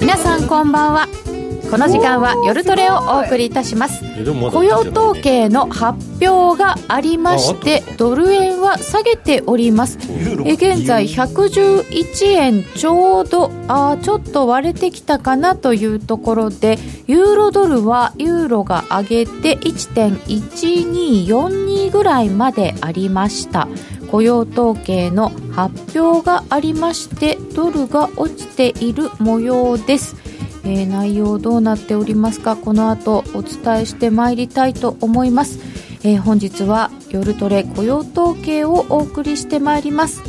皆さんこんばんは。この時間は夜トレをお送りいたします。雇用統計の発表がありましてドル円は下げております。え現在111円ちょうどあちょっと割れてきたかなというところでユーロドルはユーロが上げて1.1242ぐらいまでありました雇用統計の発表がありましてドルが落ちている模様です。えー、内容どうなっておりますかこの後お伝えしてまいりたいと思います、えー、本日は夜トレ雇用統計をお送りしてまいります、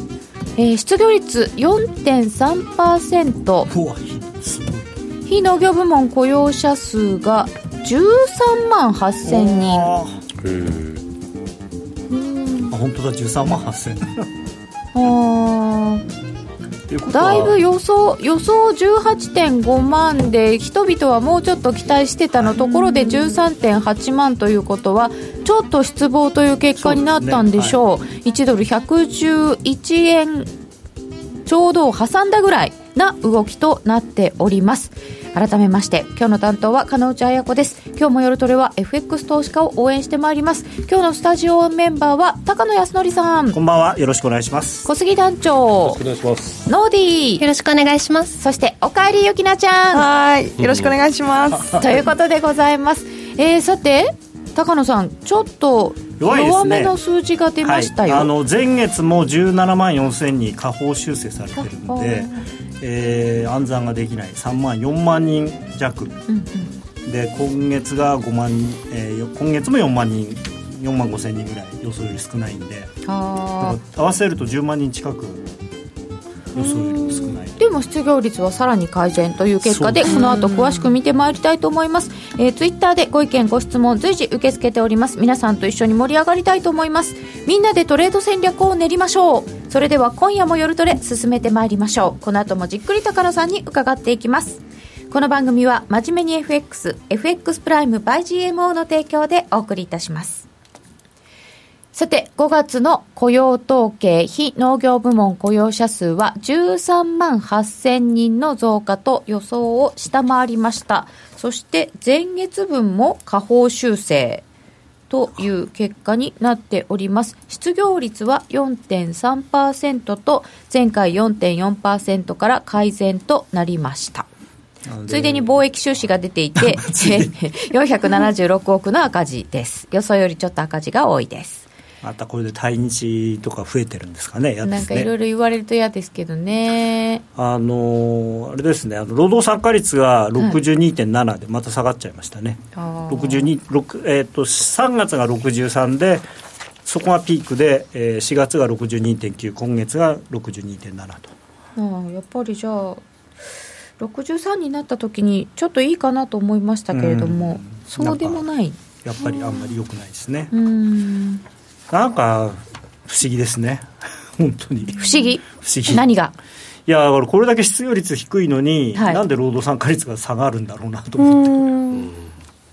えー、失業率4.3%非農業部門雇用者数が13万8000人。本当だ13万8000あだいぶ予想予想18.5万で人々はもうちょっと期待してたのところで13.8万ということはちょっと失望という結果になったんでしょう。う、ね。はい、1ドル111円ちょうどを挟んだぐらいな動きとなっております。改めまして今日の担当は金内彩子です。今日も夜トレは FX 投資家を応援してまいります。今日のスタジオメンバーは高野康則さん。こんばんは。よろしくお願いします。小杉団長。よろしくお願いします。ノーディー。よろしくお願いします。そしておかえりゆきなちゃん。はい。よろしくお願いします。ということでございます。えー、さて高野さんちょっと弱めの数字が出ましたよ、はい、あの前月も17万4000に下方修正されてるのでえー、暗算ができない。3万4万人弱、うんうん、で今月が5万、えー、今月も4万人4万5千人ぐらい予想より少ないんで。合わせると10万人近く少ないでも失業率はさらに改善という結果でこの後詳しく見てまいりたいと思います、えー、ツイッターでご意見ご質問随時受け付けております。皆さんと一緒に盛り上がりたいと思います。みんなでトレード戦略を練りましょう。それでは今夜も夜トレ進めてまいりましょう。この後もじっくり高野さんに伺っていきます。この番組は真面目に FX FX プライム by GMO の提供でお送りいたしますさて、5月の雇用統計、非農業部門雇用者数は13万8000人の増加と予想を下回りました。そして前月分も下方修正という結果になっております。失業率は4.3%と前回4.4%から改善となりました。ついでに貿易収支が出ていて、476億の赤字です。予想よりちょっと赤字が多いです。またこれで対日とか増えてるんですかね、ねなんかいろいろ言われると嫌ですけどね。あのあれですね、あの労働参加率が62.7でまた下がっちゃいましたね。はい、62 6えーと、3月が63で、そこがピークで、えー、4月が62.9、今月が62.7と。あやっぱりじゃあ63になった時にちょっといいかなと思いましたけれども、そうでもないやっぱりあんまり良くないですね。うんなんか不思議ですね。本当に。不思議？不思議。何が？いやこれだけ失業率低いのに、はい、なんで労働参加率が下がるんだろうなと思って。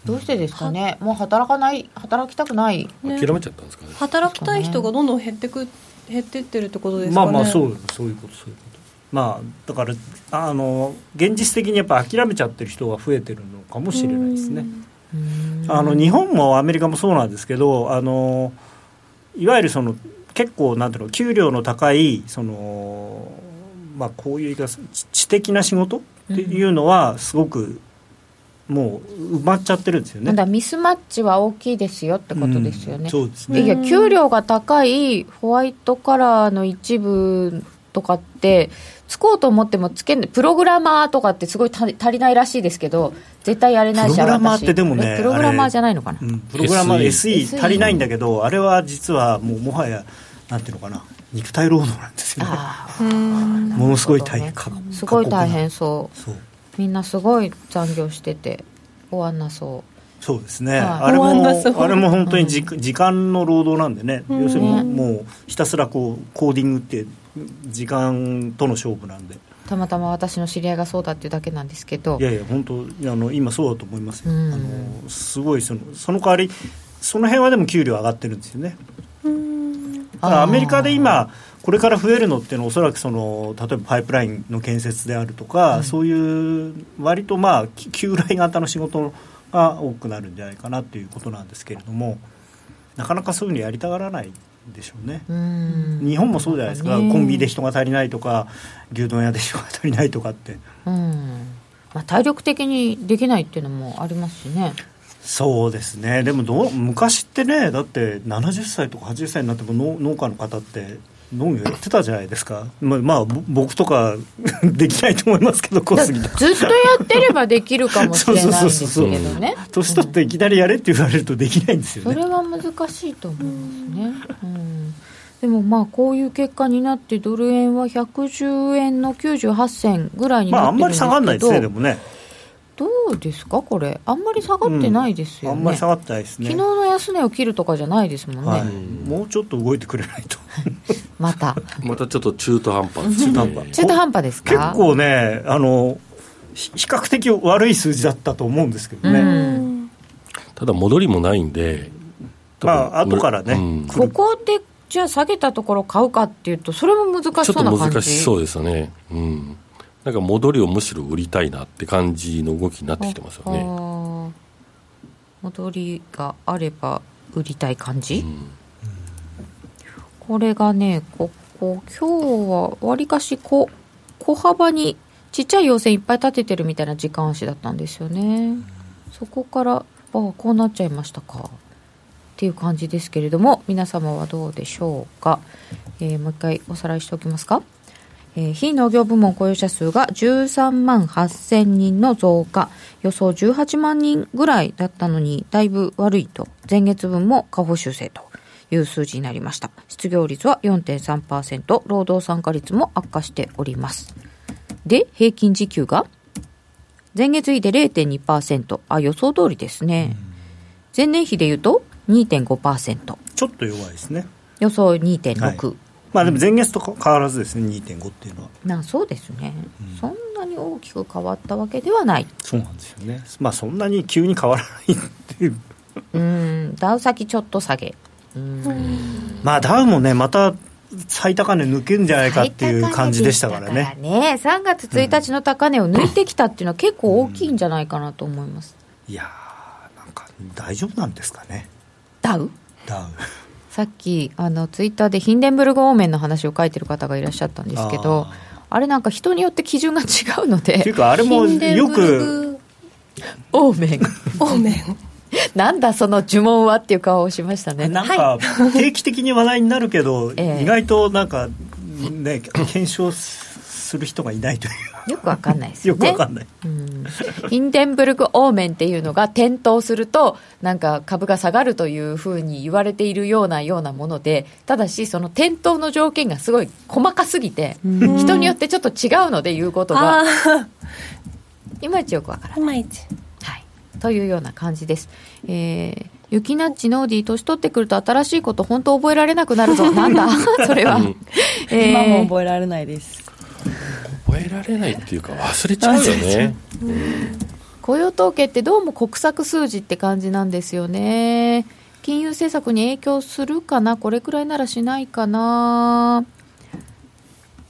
どうしてですかね？もう働かない働きたくない、ね、諦めちゃったんですかね。働きたい人がどんどん減ってく減ってってるってことですかね。まあまあそうそういうことそういうこと。まあだからあの現実的にやっぱ諦めちゃってる人が増えてるのかもしれないですね。あの日本もアメリカもそうなんですけどあのいわゆるその結構なんていうの給料の高いそのまあこういう言い方知的な仕事っていうのはすごくもう埋まっちゃってるんですよね。だミスマッチは大きいですよってことですよね。うん、そうですね。いや給料が高いホワイトカラーの一部とかってつこうと思ってもつけんプログラマーとかってすごい足りないらしいですけど絶対やれないじゃんプログラマーってでもねプログラマーじゃないのかな、うん、プログラマー SE 足りないんだけどあれは実はもうもはやなんていうのかな肉体労働なんですよ。ねものすごい大変、ね、すごい大変そう。そう。みんなすごい残業してて終わんなそう。そうですね、はい、あれもあれも本当に時,、時間の労働なんでね、要するにもうひたすらこうコーディングって時間との勝負なんで。たまたま私の知り合いがそうだっていうだけなんですけど。いやいや本当あの今そうだと思いますよ、あのすごいそのその代わりその辺はでも給料上がってるんですよね。だからアメリカで今これから増えるのっていうのはおそらくその例えばパイプラインの建設であるとか、うん、そういう割とまあ 旧来型の仕事が多くなるんじゃないかなっていうことなんですけれどもなかなかそういうふうにやりたがらないでしょうね。日本もそうじゃないですか、ね、コンビニで人が足りないとか牛丼屋で人が足りないとかって、うん。まあ、体力的にできないっていうのもありますしね。そうですね。でもどう昔ってねだって70歳とか80歳になっても農農家の方って農業やってたじゃないですか、まあ、まあ、僕とか できないと思いますけど、小杉ずっとやってればできるかもしれないんですけどね、年取っていきなりやれって言われるとできないんですよね、それは難しいと思いますね。うん。でもまあこういう結果になってドル円は110円の98銭ぐらいになってるんですけど、まあ、あんまり下がらないですねでもねどうですかこれ。あんまり下がってないですよね、うん、あんまり下がってないですね。昨日の安値を切るとかじゃないですもんね、はい、もうちょっと動いてくれないと。また。またちょっと中途半端。中途半端。中途半端ですか？結構ねあの比較的悪い数字だったと思うんですけどね、ただ戻りもないんでまあ後からね、うん、ここでじゃあ下げたところ買うかっていうとそれも難しそうな感じ。ちょっと難しそうですよね。うんなんか戻りをむしろ売りたいなって感じの動きになってきてますよね。戻りがあれば売りたい感じ、うん、これがねここ今日はわりかし小小幅にちっちゃい陽線いっぱい立ててるみたいな時間足だったんですよね、うん、そこからあこうなっちゃいましたか。っていう感じですけれども皆様はどうでしょうか、えー、もう一回おさらいしておきますか？えー、非農業部門雇用者数が13万8000人の増加、予想18万人ぐらいだったのに、だいぶ悪いと、前月分も下方修正という数字になりました。失業率は4.3%、労働参加率も悪化しております。で、平均時給が前月比で0.2%、あ、予想通りですね。前年比で言うと2.5%。ちょっと弱いですね。予想2.6。はいまあでも前月と変わらずですね2.5っていうのは。なそうですね、うん、そんなに大きく変わったわけではない。そうなんですよね。まあそんなに急に変わらないっていう。うん。ダウ先ちょっと下げ。まあダウもねまた最高値抜けるんじゃないかっていう感じでしたからね。ね3月1日の高値を抜いてきたっていうのは結構大きいんじゃないかなと思います、うん、いやーなんか大丈夫なんですかね。ダウ？ダウさっきあのツイッターでヒンデンブルグ方面の話を書いてる方がいらっしゃったんですけどあれなんか人によって基準が違うので っていうかあれもよくオーメンオーメン なんだその呪文はっていう顔をしましたね。なんか定期的に話題になるけど、意外となんかね検証する人がいないというよくわかんないですよね。よくわかんない。うん。ヒンデンブルクオーメンっていうのが点灯すると、なんか株が下がるというふうに言われているようなようなもので、ただし、その点灯の条件がすごい細かすぎて、人によってちょっと違うので言うことが、いまいちよくわからない。いまいち。はい。というような感じです。えー、ユキナッチノーディー年取ってくると新しいこと本当覚えられなくなるぞ。なんだ？それは。えー、今も覚えられないです。覚えられないっていうか忘れちゃうよね、雇用統計ってどうも国策数字って感じなんですよね。金融政策に影響するかなこれくらいならしないかな。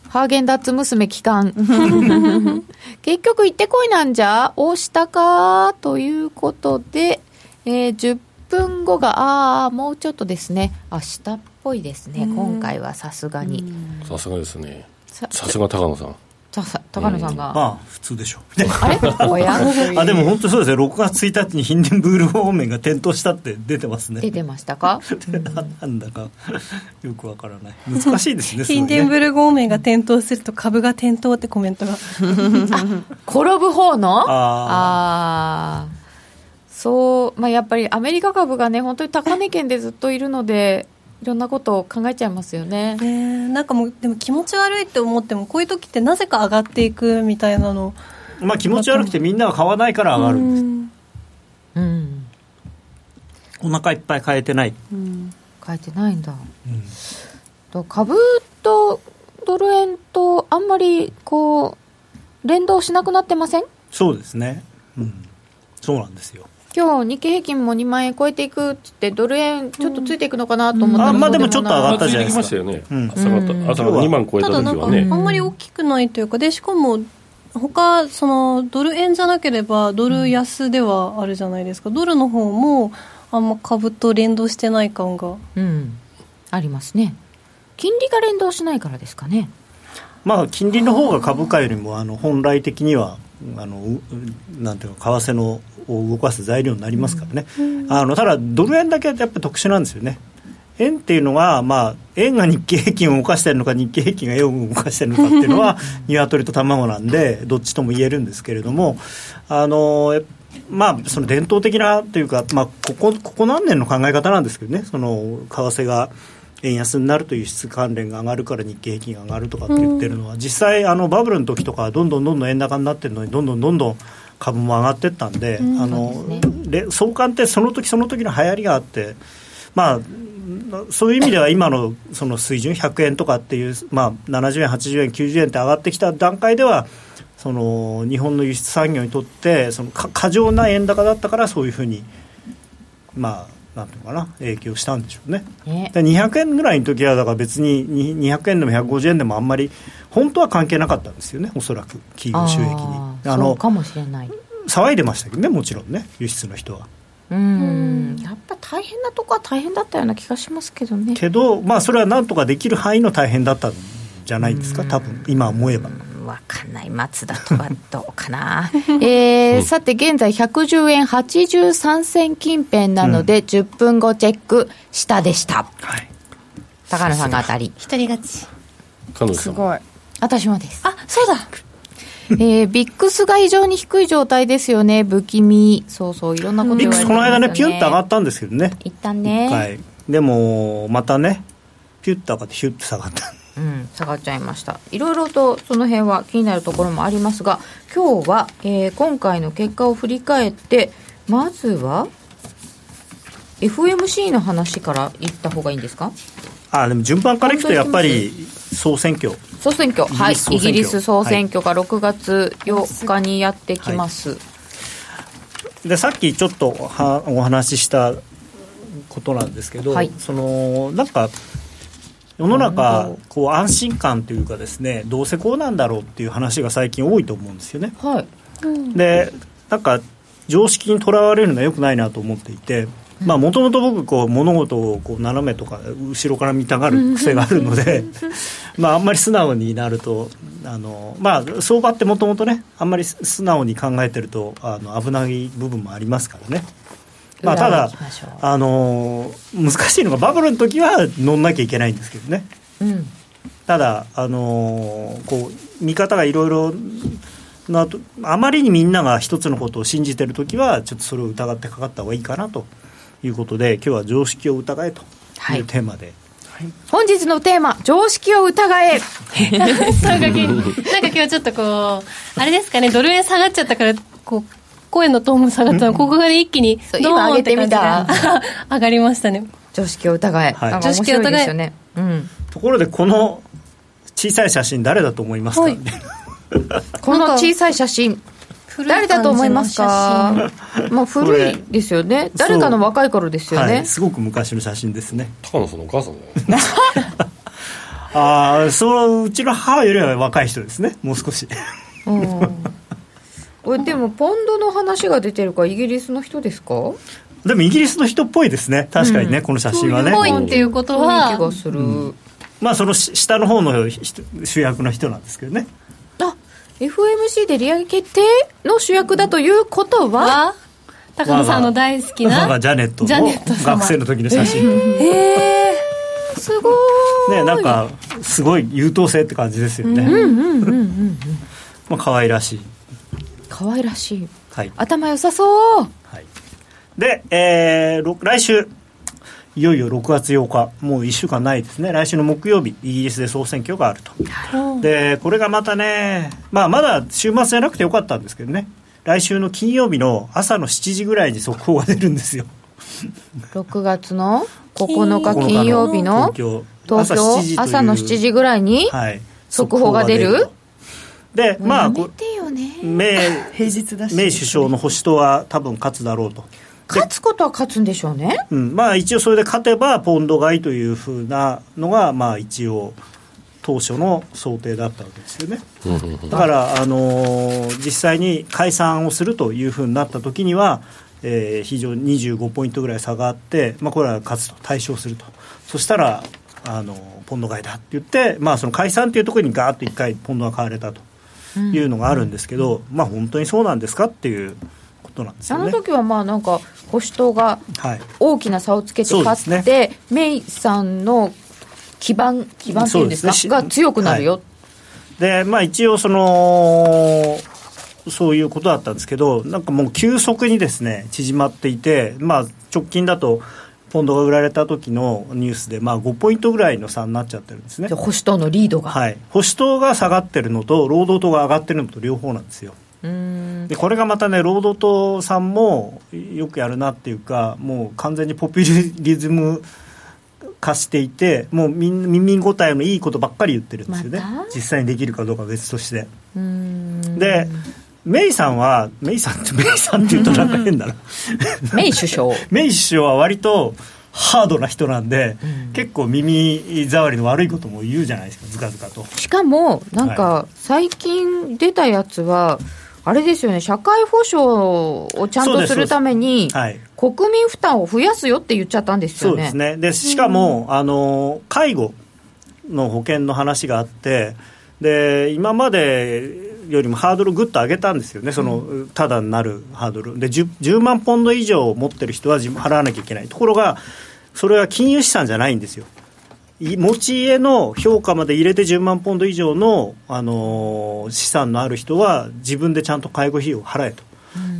ハーゲンダッツ娘帰還。結局行ってこいなんじゃ？大下か？ということで、えー、10分後がああもうちょっとですね。明日っぽいですね。今回はさすがに。さすがですねさすが高野さん。高野さんが、まあ普通でしょ。う あれ？あでも本当そうですね6月1日にヒンデンブール方面が点灯したって出てますね。出てましたか？なんだかよくわからない。難しいですね ヒンデンブル方面が点灯すると株が点灯ってコメントが。転ぶ方の？ああそうまあやっぱりアメリカ株がね本当に高値圏でずっといるのでいろんなことを考えちゃいますよね。ねなんかもうでも気持ち悪いって思ってもこういう時ってなぜか上がっていくみたいなの。まあ気持ち悪くてみんなが買わないから上がるんです。うん。うん、お腹いっぱい買えてない。うん、買えてないんだ。うん、と株とドル円とあんまりこう連動しなくなってません？そうですね。うん。そうなんですよ。今日日経平均も2万円超えていくっつってドル円ちょっとついていくのかなと思ったら、うん。あまあでもちょっと上がったじゃないですか。ましたよね、うん。朝方朝方2万超えた時はね、んまり大きくないというかでしかも他そのドル円じゃなければドル安ではあるじゃないですか、ドルの方もあんま株と連動してない感が。うん。ありますね。金利が連動しないからですかね。まあ、金利の方が株価よりもあの本来的にはあのうなんていうか為替のを動かす材料になりますからね、あのただ、ドル円だけやっぱり特殊なんですよね。円っていうのは、まあ、円が日経平均を動かしてるのか日経平均が円を動かしてるのかっていうのは 鶏と卵なんでどっちとも言えるんですけれどもあのまあ、その伝統的なというか、まあ、ここここ何年の考え方なんですけどね。その為替が円安になると輸出関連が上がるから日経平均が上がるとかって言ってるのは、実際あのバブルの時とかはどんどんどんどん円高になってるのにどんどんどんどん株も上がってったんで、あのそうですね。で相関ってその時その時の流行りがあってまあそういう意味では今のその水準100円とかっていう、まあ、70円80円90円って上がってきた段階ではその日本の輸出産業にとってそのか過剰な円高だったからそういうふうにまあなんていうのかな影響したんでしょうね。ね。で200円ぐらいの時はだから別にに200円でも150円でもあんまり本当は関係なかったんですよねおそらく企業収益に。あのそうかもしれない。騒いでましたけどねもちろんね輸出の人は。うん。やっぱ大変なとこは大変だったような気がしますけどね。けどまあそれはなんとかできる範囲の大変だったんじゃないですか多分今思えばわかんない松田とはどうかな。えー、さて現在110円83銭近辺なので、10分後チェック下でした。はい。高野さんが当たり。一人勝ち。彼女さん。もい。私もです。あそうだ。えー、ビックスが非常に低い状態ですよね。不気味。そうそういろんなことビックスこの間ねピュッと上がったんですけどね。一旦ね、はいでもまたねピュッと上がってヒュッと下がったうん、下がっちゃいました。いろいろとその辺は気になるところもありますが今日は、えー今回の結果を振り返ってまずは FMC の話からいった方がいいんですか？あでも順番からいくとやっぱり総選挙。総選挙。はい。イイギリスス総選挙が6月8日にやってきます、でさっきちょっとはお話ししたことなんですけど、はい。そのなんか世の中こう安心感というかですねどうせこうなんだろうっていう話が最近多いと思うんですよね。はい。でなんか常識にとらわれるのはよくないなと思っていてもともと僕こう物事をこう斜めとか後ろから見たがる癖があるので まああんまり素直になるとあの、まあ、相場ってもともとねあんまり素直に考えてるとあの危ない部分もありますからね。まあ、ただあの難しいのがバブルの時は乗んなきゃいけないんですけどね。うん。ただあのこう見方がいろいろなとあまりにみんなが一つのことを信じてる時はちょっとそれを疑ってかかった方がいいかなということで今日は常識を疑えとはい。いうテーマで、本日のテーマ常識を疑え。なんか今日ちょっとこうあれですかねドル円下がっちゃったからこう声のトーンも下がったのここがで一気に今上げてが 上がりましたね。常識を疑え、はい。なんか面白いですよね。うん。ところでこの小さい写真誰だと思いますか、は いこの小さい写真誰だと思いますか？もう古いですよね。誰かの若い頃ですよね。はい、すごく昔の写真ですね。高野さんのお母さんだよ。ああそううちの母よりは若い人ですね。もう少し。うんこれでもポンドの話が出てるからイギリスの人ですか？でもイギリスの人っぽいですね。確かにね、この写真はね。ぽいっていうことは気がする、まあそのし下の方の人主役の人なんですけどね。あ FMC で利上げ決定の主役だということは？は高野さんの大好きなジャネットジャネのット様。学生の時の写真。えすごーい。ねなんかすごい優等生って感じですよね、うんうんうんうん。まあ可愛らしい可愛らしい。はい、頭良さそう。はい、で、えーろ来週。いよいよ6月8日もう1週間ないですね。来週の木曜日イギリスで総選挙があると。でこれがまたね、まあ、まだ週末じゃなくてよかったんですけどね。来週の金曜日の朝の7時ぐらいに速報が出るんですよ。6月の9日金曜日の東京。朝の7時ぐらいにはい、速報が出る？速報が出ると。でまあこね。メ平日だし。メイ首相の保守党は多分勝つだろうと。勝つことは勝つんでしょうね。うん、まあ一応それで勝てばポンド買いというふうなのがまあ一応当初の想定だったわけですよね。だから、あのー実際に解散をするというふうになった時には、えー非常に25ポイントぐらい差があって、まあ、これは勝つと。対象すると。そしたら、あのーポンド買いだって言って、まあ、その解散というところにガーッと1回ポンドが買われたというのがあるんですけど、まあ本当にそうなんですかっていうことなんですあの。時はまあなんか保守党がはい。大きな差をつけて勝って、ですメイさんの基盤基盤っていうんですか？ね。が強くなるよ、でまあ、一応その、そういうことだったんですけど、なんかもう急速にですね縮まっていて、まあ、直近だと、ポンドが売られた時のニュースで、まあ、5ポイントぐらいの差になっちゃってるんですねで。保守党のリードが、はい、保守党が下がってるのと、労働党が上がってるのと両方なんですよ。でこれがまたね、労働党さんもよくやるなっていうか、もう完全にポピュリズム化していて、もう民民ごたえのいいことばっかり言ってるんですよね、また？実際にできるかどうかは別として。で、メイさんは、メイさんって、メイさんって言うとなんか変だな、メイ首相。メイ首相は割とハードな人なんで、結構耳障りの悪いことも言うじゃないですか、ずかずかと。しかもなんか最近出たやつはあれですよね社会保障をちゃんとするためにはい。国民負担を増やすよって言っちゃったんですよね。そうですね。でしかも、あの介護の保険の話があってで今までよりもハードルぐっと上げたんですよね。その、ただになるハードル。で 10, 10万ポンド以上持ってる人は自分払わなきゃいけないところがそれは金融資産じゃないんですよ。い持ち家の評価まで入れて10万ポンド以上の、あの資産のある人は自分でちゃんと介護費用を払えと、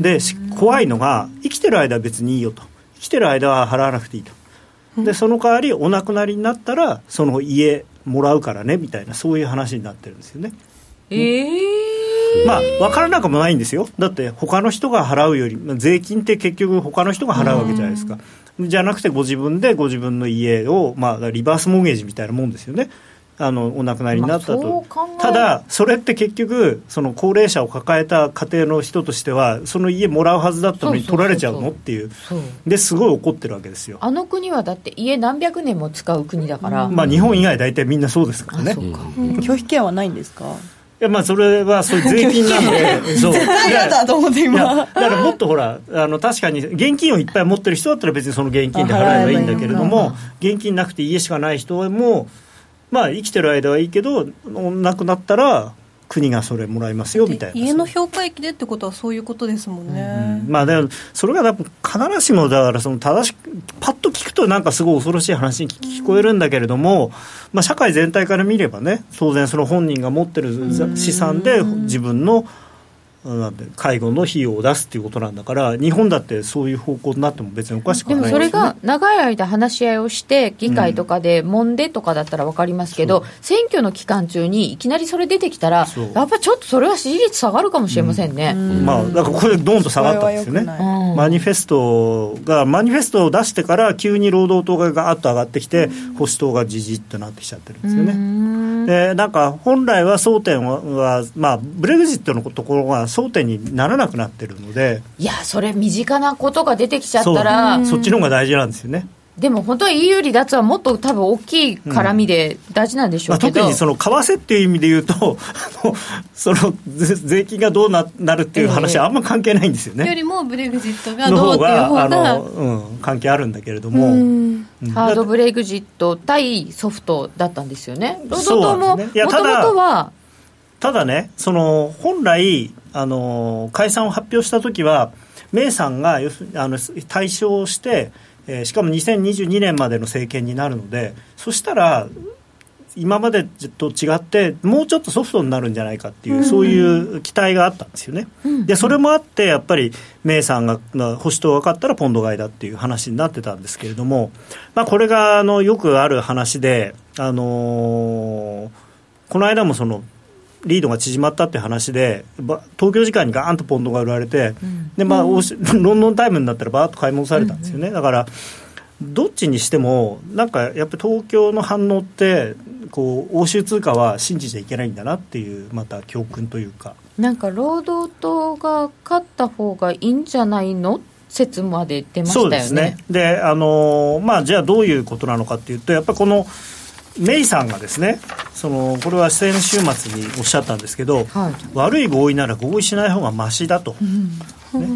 でし怖いのが生きてる間は別にいいよと。生きてる間は払わなくていいと。でその代わりお亡くなりになったらその家もらうからねみたいなそういう話になってるんですよね。ええまあ分からなくもないんですよ。だって他の人が払うよりまあ税金って結局他の人が払うわけじゃないですか。じゃなくてご自分でご自分の家を、まあ、リバースモーゲージみたいなもんですよね。あのお亡くなりになったと、ただそれって結局その高齢者を抱えた家庭の人としてはその家もらうはずだったのに取られちゃうのっていう。そう。ですごい怒ってるわけですよ。あの国はだって家何百年も使う国だから、まあ日本以外大体みんなそうですからね。拒否権はないんですか？いやまあそれはそういう税金なんで そう。絶対嫌だと思って今。だからもっとほらあの確かに現金をいっぱい持ってる人だったら別にその現金で払えばいいんだけれども現金なくて家しかない人もまあ生きてる間はいいけど亡くなったら国がそれもらいますよみたいな。家の評価益でってことはそういうことですもんね、まあ、でもそれが必ずしもだからその正しくパッと聞くとなんかすごい恐ろしい話に聞こえるんだけれども、まあ、社会全体から見ればね当然その本人が持ってる資産で自分のなんて介護の費用を出すっていうことなんだから日本だってそういう方向になっても別におかしくないでね。それが長い間話し合いをして議会とかで揉んでとかだったら分かりますけど、選挙の期間中にいきなりそれ出てきたらやっぱちょっとそれは支持率下がるかもしれませんね、まあ、だからこれドンと下がったんですよね。マニフェストがマニフェストを出してから急に労働党がガーッと上がってきて保守党がじじっとなってきちゃってるんですよね。でなんか本来は争点はは、まあ、ブレグジットのところが争点にならなくなってるのでいやそれ身近なことが出てきちゃったらそっちの方が大事なんですよね。でも本当は EU 離脱はもっと多分大きい絡みで大事なんでしょまあ、うけど、特にその為替っていう意味で言うと その税税金がどうななるっていう話はあんま関係ないんですよね。よりもブレグジットがどうっていうがあ方がの、うん、関係あるんだけれども。うん。うん。ハードブレグジット対ソフトだったんですよね。労働党そうもなんですね。いやもともとはただね、その本来あの、解散を発表したときは、メイさんが要するにあの対象して、えーしかも2022年までの政権になるので、そしたら、今までと違って、もうちょっとソフトになるんじゃないかっていう、そういう期待があったんですよね。でそれもあって、やっぱりメイさんがな保守党が勝ったらポンド買いだっていう話になってたんですけれども、まあ、これがあのよくある話で、あのーこの間もそのリードが縮まったって話でば東京時間にガーンとポンドが売られて、でまあ、欧州ロンドンタイムになったらバーッと買い戻されたんですよね、だからどっちにしてもなんかやっぱり東京の反応ってこう欧州通貨は信じちゃいけないんだなっていうまた教訓というか。なんか労働党が勝った方がいいんじゃないの？説まで出ましたよね。そうですね。であのまあ、じゃあどういうことなのかっていうと、やっぱりこのメイさんがですね、そのこれは先週末におっしゃったんですけど、はい悪い合意なら合意しない方がましだと、ね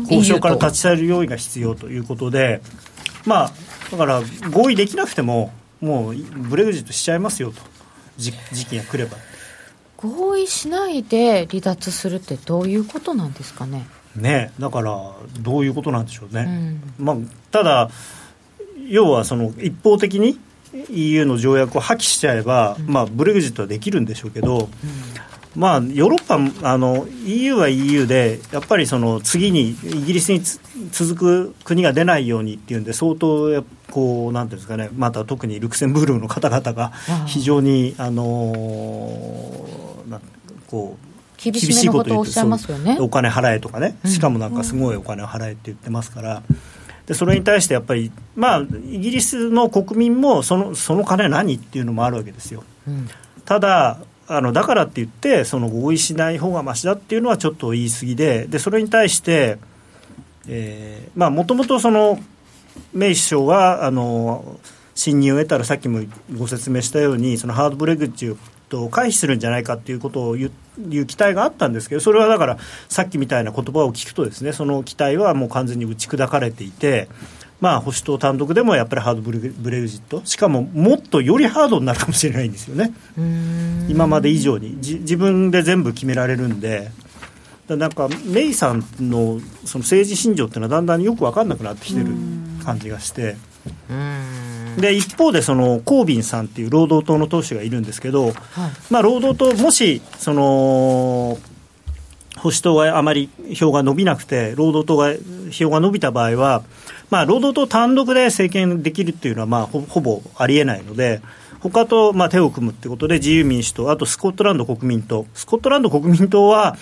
交渉から立ち去る用意が必要ということで、まあ、だから合意できなくても、もうブレグジットしちゃいますよと、じ時期が来れば。合意しないで離脱するってどういうことなんですかね？ね、だから、どういうことなんでしょうね。うんまあ、ただ、要はその一方的に EU の条約を破棄しちゃえば、まあ、ブレグジットはできるんでしょうけど、まあ、ヨーロッパあの EU は EU でやっぱりその次にイギリスにつ続く国が出ないようにっていうんで相当こうなんていうんですかねまた特にルクセンブルクの方々が非常にあのなんこう厳しめのことをおっしゃいますよね。そうお金払えとかね、しかもなんかすごいお金を払えって言ってますから、でそれに対してやっぱり、まあ、イギリスの国民もそのその金何っていうのもあるわけですよ。うんただあのだからって言ってその合意しない方がましだっていうのはちょっと言い過ぎででそれに対してもともとそのメイ首相があの信任を得たらさっきもご説明したようにそのハードブレグジットを回避するんじゃないかっていうことを言ういう期待があったんですけどそれはだからさっきみたいな言葉を聞くとですねその期待はもう完全に打ち砕かれていて。まあ、保守党単独でもやっぱりハードブレグジットしかももっとよりハードになるかもしれないんですよね。今まで以上にじ自分で全部決められるんでだなんかメイさんのその政治信条っていうのはだんだんよく分かんなくなってきてる感じがしてで一方でそのコービンさんっていう労働党の党首がいるんですけど、まあ、労働党もしその保守党があまり票が伸びなくて労働党が票が伸びた場合は、まあ、労働党単独で政権できるっていうのはまあほほぼありえないので他とまあ手を組むってことで自由民主党あとスコットランド国民党。スコットランド国民党は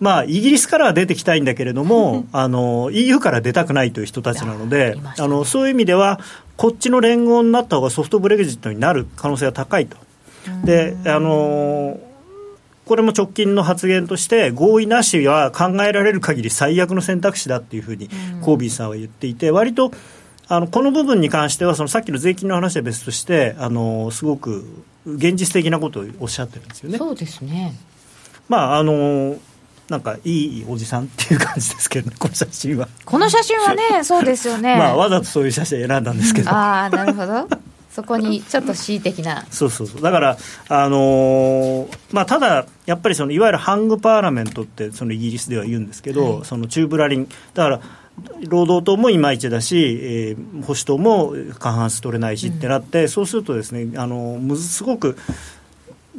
まあ、イギリスからは出てきたいんだけれども、あの EU から出たくないという人たちなので、あのそういう意味では、こっちの連合になった方がソフトブレグジットになる可能性が高いと。であのこれも直近の発言として合意なしは考えられる限り最悪の選択肢だっていうふうにコービーさんは言っていて割とあのこの部分に関してはそのさっきの税金の話は別としてあのすごく現実的なことをおっしゃってるんですよね。そうですねまああのなんかいいおじさんっていう感じですけどね、この写真は。この写真はねそうですよね まあわざとそういう写真選んだんですけど。ああなるほどそこにちょっと恣意的なそうそうそうだから、あのーまあ、ただ、やっぱりそのいわゆるハングパーラメントってそのイギリスでは言うんですけど、はいその中ブラリン、だから労働党もいまいちだし、えー保守党も過半数取れないしってなって、そうするとですね、あのすごく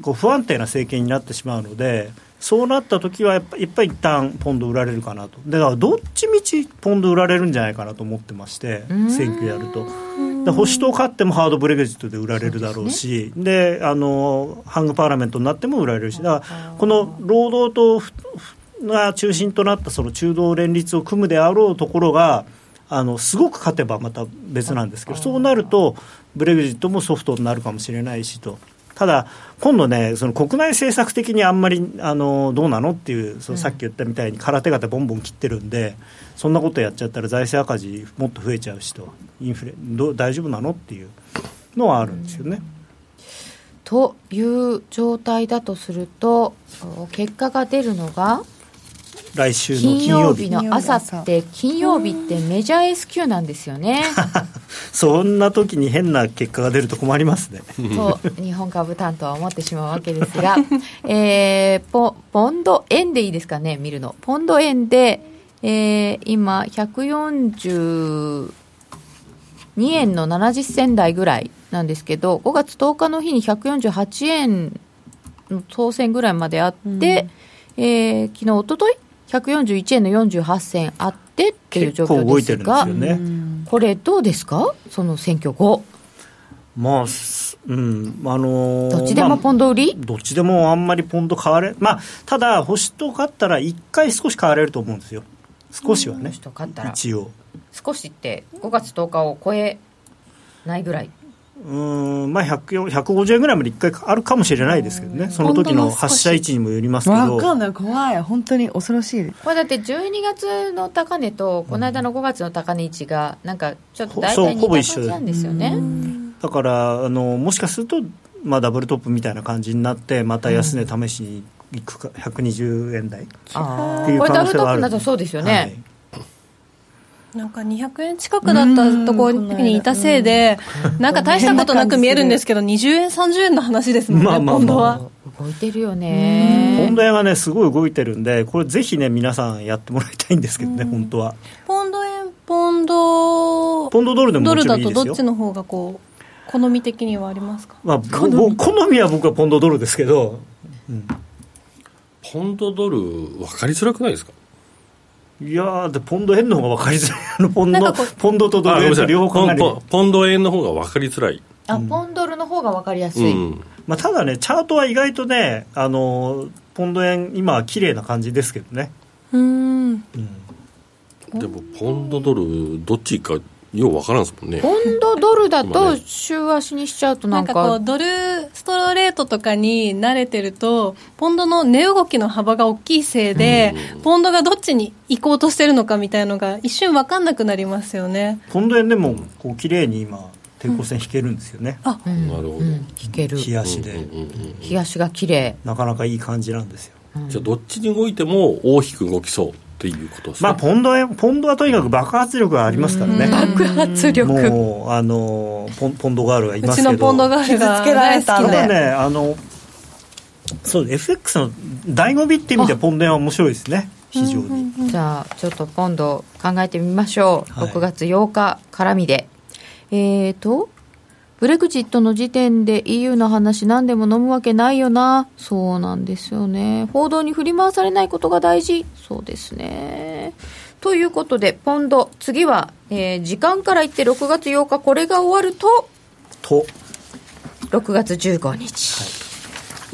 こう不安定な政権になってしまうので。そうなった時はやっぱやっぱり一旦ポンド売られるかなと。だからどっちみちポンド売られるんじゃないかなと思ってまして選挙やると。で保守党勝ってもハードブレグジットで売られるだろうしで、あのハングパーラメントになっても売られるしだからこの労働党が中心となったその中道連立を組むであろうところがあのすごく勝てばまた別なんですけどそうなるとブレグジットもソフトになるかもしれないしと。ただ、今度ね、その国内政策的にあんまりあのどうなのっていう、そのさっき言ったみたいに空手形ボンボン切ってるんで、そんなことやっちゃったら財政赤字もっと増えちゃうしと、インフレどう大丈夫なのっていうのはあるんですよね。という状態だとすると結果が出るのが来週の金金曜日の朝って金曜日ってメジャー S q なんですよね。そんな時に変な結果が出ると困りますね。と日本株担当は思ってしまうわけですが、えーポポンド円でいいですかね見るの。ポンド円で、えー今142円の70銭台ぐらいなんですけど5月10日の日に148円の当選ぐらいまであって、えー昨日おととい141円の48銭あってっていう状況ですがよね。これどうですか？その選挙後。まあ、すうん、あのーどっちでもポンド売り、どっちでもあんまりポンド買われ、まあ、ただ、保守党勝ったら、1回少し買われると思うんですよ、少しはね。一応。少しって5月10日を超えないぐらいうんまあ、100 150円ぐらいまで1回あるかもしれないですけどね、その時の発射位置にもよりますけど、わかんない。怖い。本当に恐ろしい。これだって12月の高値とこの間の5月の高値位置がなんかちょっと大そう体似た感ほぼ一緒。じなんですよね。だからあのもしかすると、まあ、ダブルトップみたいな感じになって、また安値試しに行くか、120円台あっていうー。これダブルト可能性はあるップだとそうですよね、はいなんか200円近くだったところにいたせいで、なんか大したことなく見えるんですけど、20円、30円の話ですもんね、まあまあまあ。ポンドは。動いてるよね。ポンド円はね、すごい動いてるんで、これ、ぜひね、皆さんやってもらいたいんですけどね、本当は。ポンド円、ポンドポンドドルでもドルもちろんいいですよ。だとどっちの方がこう好み的にはありますか？まあ、ぼぼ好み。は僕はポンドドルですけど、ポンドドル分かりづらくないですか？いやーで、ポンド円の方が分かりづらい、あのポンドポンドとドル円と両方考える。ポンポンド円の方が分かりづらい、あポンドルの方が分かりやすい、うん、まあ、ただね、チャートは意外とね、あのポンド円、今は綺麗な感じですけどね。うーん。でもポンドドルどっちかよう分からんですもんね。ポンドドルだ今とね。週足にしちゃうとななんんかかこうドルストレートとかに慣れてるとポンドの値動きの幅が大きいせいで、ポンドがどっちに行こうとしてるのかみたいのが一瞬分かんなくなりますよね。ポンド円でもこう綺麗に今、抵抗線引けるんですよね、あ。うんなるほど。うん。引ける。日足で、日足が綺麗。なかなかいい感じなんですよ。じゃあどっちに動いても大きく動きそうということですね、まあ、ポンド円、ポンドはとにかく爆発力がありますからね。爆発力。もうあのポンポンドガールがいうますちけど。のポンドガールが傷つけられた大好きで。ただねあのそう FX の醍醐味っていう意味ではポンド円は面白いですね。非常に、じゃあちょっと今度考えてみましょう、はい。6月8日絡みで。えーとブレグジットの時点で EU の話何でも飲むわけないよな。そうなんですよね。報道に振り回されないことが大事。そうですね。ということでポンド。次は、えー時間から言って6月8日これが終わるとと。6月15日、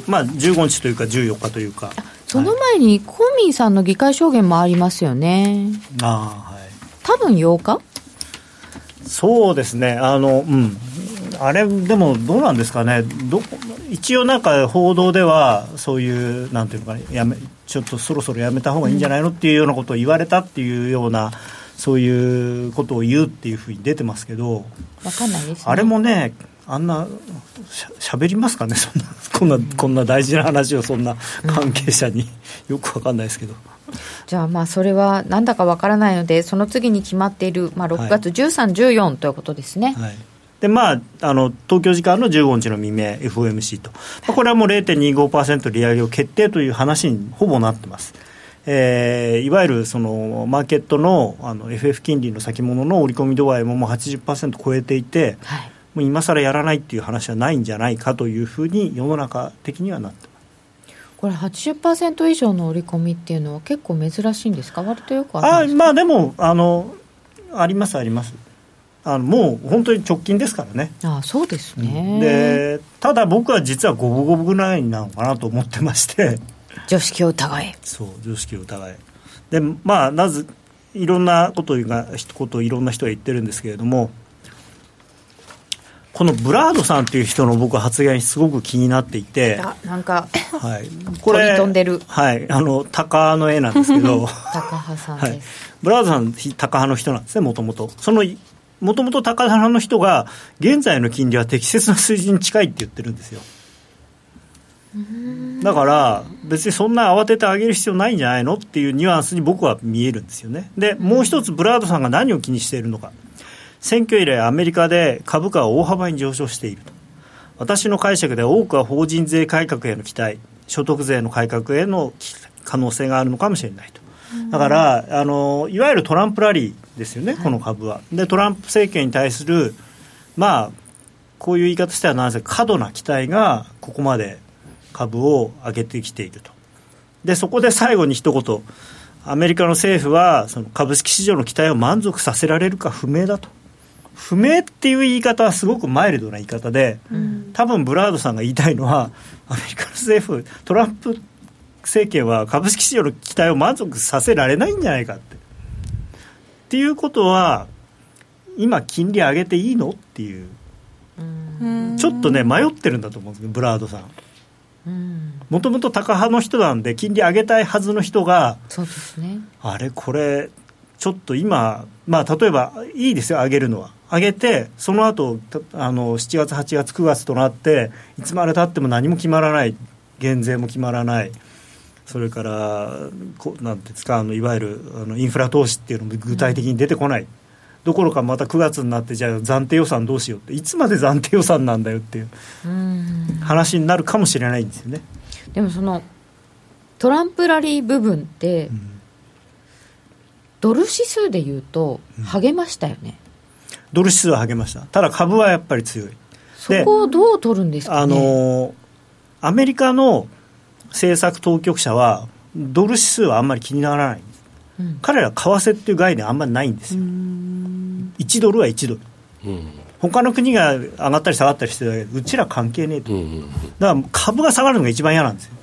まあ15日というか14日というか。その前にコーミーさんの議会証言もありますよね。ああはい。多分8日？そうですね。あのうんあれでもどうなんですかね？ど一応なんか報道ではそういうなんていうのかなやめちょっとそろそろやめた方がいいんじゃないのっていうようなことを言われたっていうようなそういうことを言うっていうふうに出てますけどわかんないですね。あれもねあんなしゃしゃべりますかね？そんなこんなこんな大事な話をそんな関係者に、よくわかんないですけど。じゃあまあそれはなんだかわからないのでその次に決まっている、まあ、6月13、14ということですね、はいでまあ、あの東京時間の15日の未明、FOMC と、まあ、これはもう0.25%利上げを決定という話にほぼなってます。えーいわゆるそのマーケットのあの FF 金利の先物の織り込み度合いももう80%超えていて、はい、もう今更やらないっていう話はないんじゃないかというふうに世の中的にはなってます。これ80%以上の織り込みっていうのは結構珍しいんですか？割とよくああるんですか？まあでもあのありますありますあのもう本当に直近ですからね。あそうですね、でただ僕は実は五分五分ぐらいなのかなと思ってまして。常識を疑えそう常識を疑えでまあなぜいろんなことがことをいろんな人が言ってるんですけれどもこのブラードさんっていう人の僕は発言すごく気になっていて、あなんかはい、鳥飛んでる。はい、あの鷹の絵なんですけど。高羽さんはい。ブラウザさん、高派の人なんですね、もともと。そのもともと高派の人が、現在の金利は適切な水準に近いって言ってるんですよ。だから、別にそんな慌てて上げる必要ないんじゃないのっていうニュアンスに僕は見えるんですよね。で、もう一つ、ブラードさんが何を気にしているのか。選挙以来、アメリカで株価は大幅に上昇していると。私の解釈で多くは法人税改革への期待、所得税の改革への可能性があるのかもしれないと。だからあの、いわゆるトランプラリーですよね、この株は。で、トランプ政権に対する、まあ、こういう言い方してはなんですが、過度な期待がここまで株を上げてきていると。で、そこで最後に一言、アメリカの政府はその株式市場の期待を満足させられるか不明だと。不明っていう言い方はすごくマイルドな言い方で、多分ブラードさんが言いたいのは、アメリカの政府、トランプ政権は株式市場の期待を満足させられないんじゃないかって。っていうことは、今、金利上げていいのっていう。ちょっとね迷ってるんだと思うんですけどブラードさん。もともと高派の人なんで金利上げたいはずの人がそうですね。あれこれちょっと今まあ例えばいいですよ上げるのは。上げてその後あの7月8月9月となっていつまでたっても何も決まらない。減税も決まらないそれからこなんてですかあのいわゆるあのインフラ投資っていうのも具体的に出てこない、うん、どころかまた9月になってじゃあ暫定予算どうしようって。いつまで暫定予算なんだよっていう話になるかもしれないんですよね。でもそのトランプラリー部分って、うん、ドル指数でいうと励ましたよね、うん、ドル指数は励ました。ただ株はやっぱり強い。そこをどう取るんですか、ね、あのアメリカの政策当局者はドル指数はあんまり気にならない、うん、彼ら為替っていう概念あんまりないんですよ。1ドルは1ドル、うん、他の国が上がったり下がったりしてうちら関係ねえと、うん、だから株が下がるのが一番嫌なんですよ。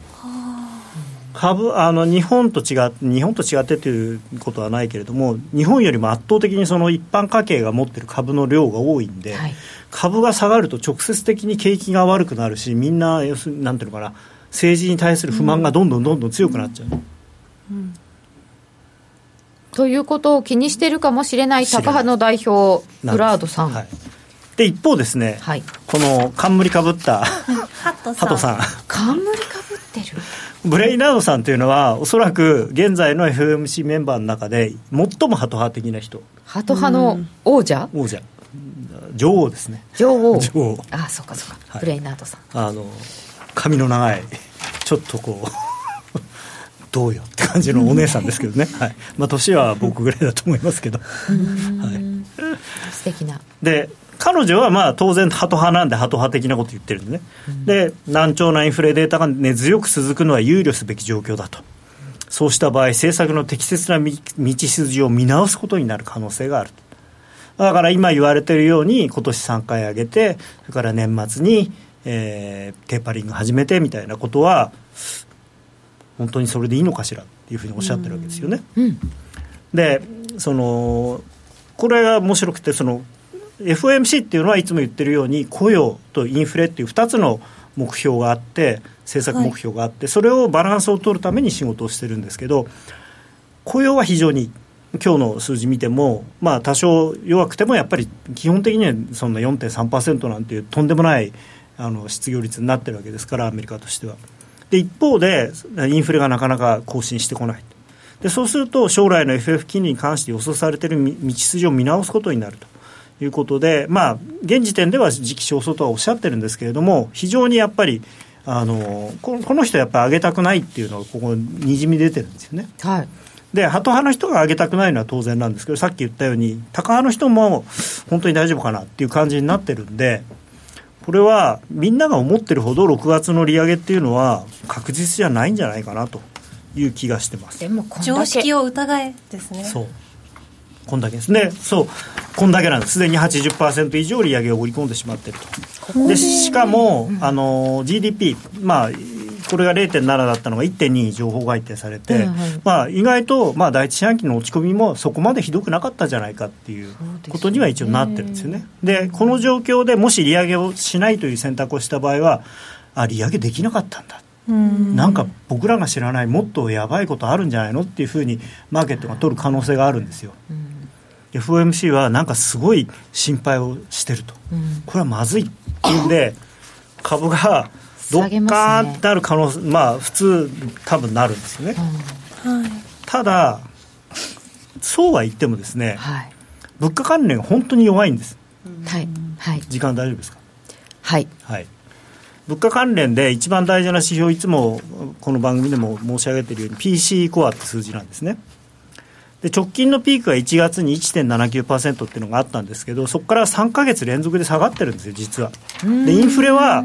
株あの日本と違って日本と違ってということはないけれども日本よりも圧倒的にその一般家計が持ってる株の量が多いんで、はい、株が下がると直接的に景気が悪くなるしみんな要するになんていうのかな政治に対する不満がどんどんどんどん強くなっちゃう。うんということを気にしているかもしれないタカ派の代表、ブラードさん。はい、で一方ですね、はい、この冠かぶった ハトさん。冠かぶってる？ブレイナードさんというのは、おそらく現在の FMC メンバーの中で、最もハト派的な人。ハト派の王者？王者。女王ですね。女王。女王。ああ、そうかそうか、はい、ブレイナードさん。あの、髪の長い、ちょっとこうどうよって感じのお姉さんですけどね、はい。まあ、年は僕ぐらいだと思いますけど、はい、素敵な。で彼女はまあ当然ハト派なんでハト派的なこと言ってるんでね、うん、で難聴なインフレデータが根強く続くのは憂慮すべき状況だと。そうした場合政策の適切な道筋を見直すことになる可能性があるだから今言われているように今年3回上げてそれから年末にえー、テーパリング始めてみたいなことは本当にそれでいいのかしらっていうふうにおっしゃってるわけですよね。うん、でそのこれが面白くてその FOMC っていうのはいつも言ってるように雇用とインフレっていう2つの目標があって政策目標があって、はい、それをバランスを取るために仕事をしてるんですけど雇用は非常に今日の数字見ても、まあ、多少弱くてもやっぱり基本的にはそんな4.3%なんていうとんでもないあの失業率になってるわけですからアメリカとしては。で一方でインフレがなかなか更新してこないでそうすると将来の FF 金利に関して予想されている道筋を見直すことになるということで、まあ、現時点では時期尚早とはおっしゃってるんですけれども非常にやっぱりあのこの人はやっぱり上げたくないっていうのがここにじみ出てるんですよね。はいで、ハト派の人が上げたくないのは当然なんですけど、さっき言ったように、タカ派の人も本当に大丈夫かなっていう感じになってるんで、これはみんなが思ってるほど6月の利上げっていうのは確実じゃないんじゃないかなという気がしてます。でも常識を疑えですね。そう。こんだけですね。そう。こんだけなんです。すでに80%以上利上げを織り込んでしまっていると。でしかもあの GDP まあこれが0.7だったのが1.2に情報改定されて、まあ、意外と、まあ、第一四半期の落ち込みもそこまでひどくなかったじゃないかっていうことには一応なってるんですよね。でこの状況でもし利上げをしないという選択をした場合はあ利上げできなかったんだ。なんか僕らが知らないもっとやばいことあるんじゃないのっていうふうにマーケットが取る可能性があるんですよ。FOMC はなんかすごい心配をしてると、これはまずいっていうんで株がどっかってある可能性、まあ普通多分なるんですよね、うん。はい、ただそうは言ってもですね、はい、物価関連が本当に弱いんです、はい。はい、時間大丈夫ですか？はい、はい、物価関連で一番大事な指標いつもこの番組でも申し上げているように PC コアって数字なんですね。で直近のピークが1月に1.79%っていうのがあったんですけどそこから3か月連続で下がってるんですよ実は。でインフレは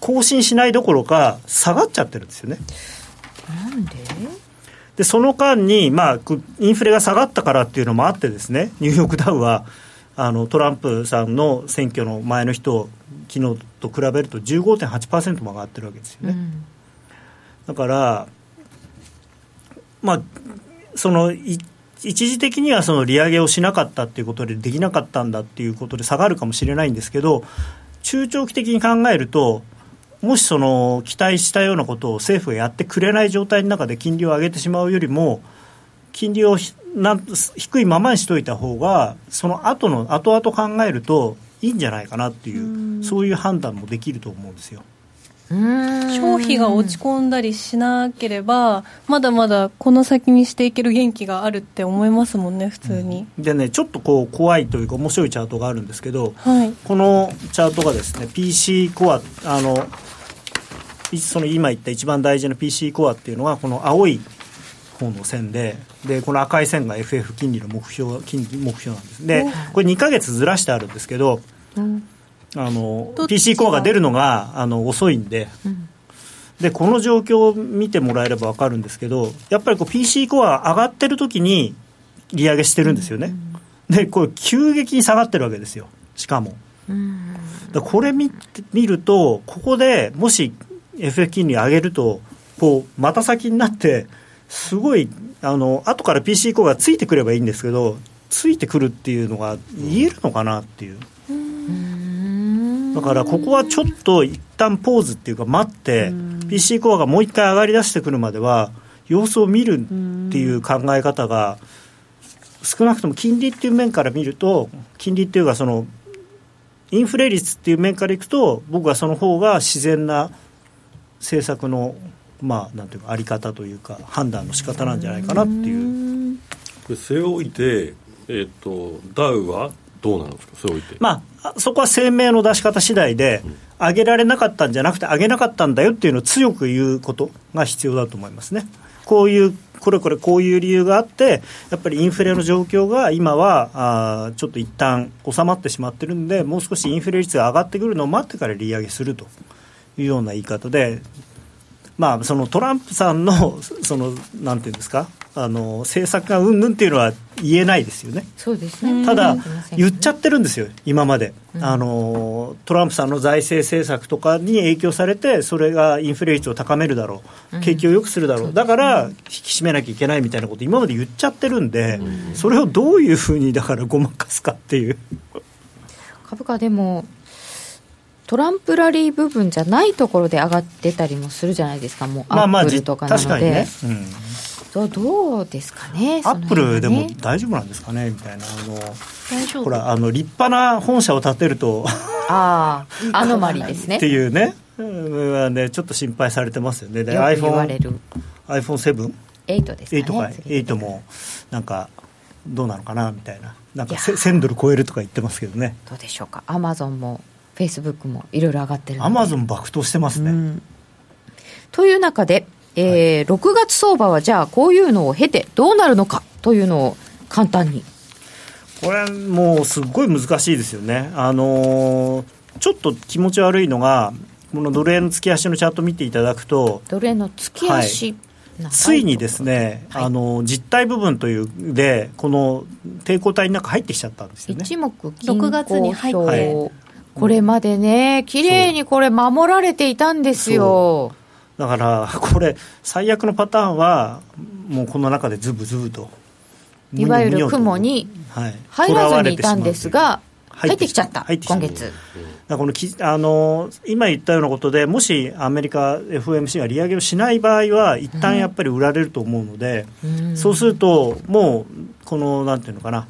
更新しないどころか下がっちゃってるんですよね。なんで？でその間に、まあ、インフレが下がったからっていうのもあってですねニューヨークダウはあのトランプさんの選挙の前の人昨日と比べると15.8%も上がってるわけですよね。うん、だからまあその一時的にはその利上げをしなかったっていうことでできなかったんだっていうことで下がるかもしれないんですけど中長期的に考えるともしその期待したようなことを政府がやってくれない状態の中で金利を上げてしまうよりも金利をなん低いままにしといた方がその後の後々考えるといいんじゃないかなっていうそういう判断もできると思うんですよ。消費が落ち込んだりしなければまだまだこの先にしていける元気があるって思いますもんね普通に、うん、でねちょっとこう怖いというか面白いチャートがあるんですけど、はい、このチャートがですね PC コアあのその今言った一番大事な PC コアっていうのはこの青い方の線ででこの赤い線が FF 金利の目標金目標なんです。でこれ2か月ずらしてあるんですけど、うん。あの PC コアが出るのがあの遅いんで、うん、でこの状況を見てもらえれば分かるんですけどやっぱりこう PC コア上がってる時に利上げしてるんですよね、うん、でこれ急激に下がってるわけですよ。しかも、うん、これ見見るとここでもし FF 金利上げるとこうまた先になってすごいあの後から PC コアがついてくればいいんですけどついてくるっていうのが言えるのかなっていう。だからここはちょっと一旦ポーズっていうか待って PC コアがもう一回上がりだしてくるまでは様子を見るっていう考え方が少なくとも金利っていう面から見ると金利っていうかそのインフレ率っていう面からいくと僕はその方が自然な政策のまあなんていうかあり方というか判断の仕方なんじゃないかなっていう。これ据え置いて、えーとダウはどうなんですか、それ置いて。まあ、そこは声明の出し方次第で、上げられなかったんじゃなくて、上げなかったんだよっていうのを強く言うことが必要だと思いますね。こういう、これこれこういう理由があって、やっぱりインフレの状況が今はあちょっと一旦収まってしまってるんで、もう少しインフレ率が上がってくるのを待ってから利上げするというような言い方で、まあ、そのトランプさんのそのなんていうんですかあの政策がうんぬんっていうのは言えないですよね。そうですね。ただ、言っちゃってるんですよ、今まで、うん、あの。トランプさんの財政政策とかに影響されて、それがインフレ率を高めるだろう、景気を良くするだろう、うん、だから引き締めなきゃいけないみたいなこと、今まで言っちゃってるんで、うん、それをどういうふうにだからごまかすかっていう。株価でもトランプラリー部分じゃないところで上がってたりもするじゃないですか、もうアップルとかなので。まあまあね。うん。どどうですかね、アップルでも大丈夫なんですかねみたいな、あのほらあの立派な本社を建てると。ああ、アノマリですね。っていうね、うんね、ちょっと心配されてますよね、で iPhone7 8ですか、ね、8か、8もなんか、どうなのかなみたいな、なんか1000ドル超えるとか言ってますけどね。どうでしょうか、アマゾンもフェイスブックもいろいろ上がってるアマゾン爆投してますね。うん、という中で、えー、6月相場はじゃあこういうのを経てどうなるのかというのを簡単に。これもうすごい難しいですよね。あのー、ちょっと気持ち悪いのがこのドル円の月足のチャート見ていただくとドル円の月足、はい、ついにですね、はい、あの実体部分というでこの抵抗体の中入ってきちゃったんですよね。一目6月に入って、はい、これまでね綺麗にこれ守られていたんですよ。だからこれ最悪のパターンはもうこの中でズブズブと。いわゆる雲に入らずにいたんですが入ってきちゃった今月。だこのきあの今言ったようなことでもしアメリカ FOMC が利上げをしない場合は一旦やっぱり売られると思うので、うん、そうするともうこのなんていうのかな、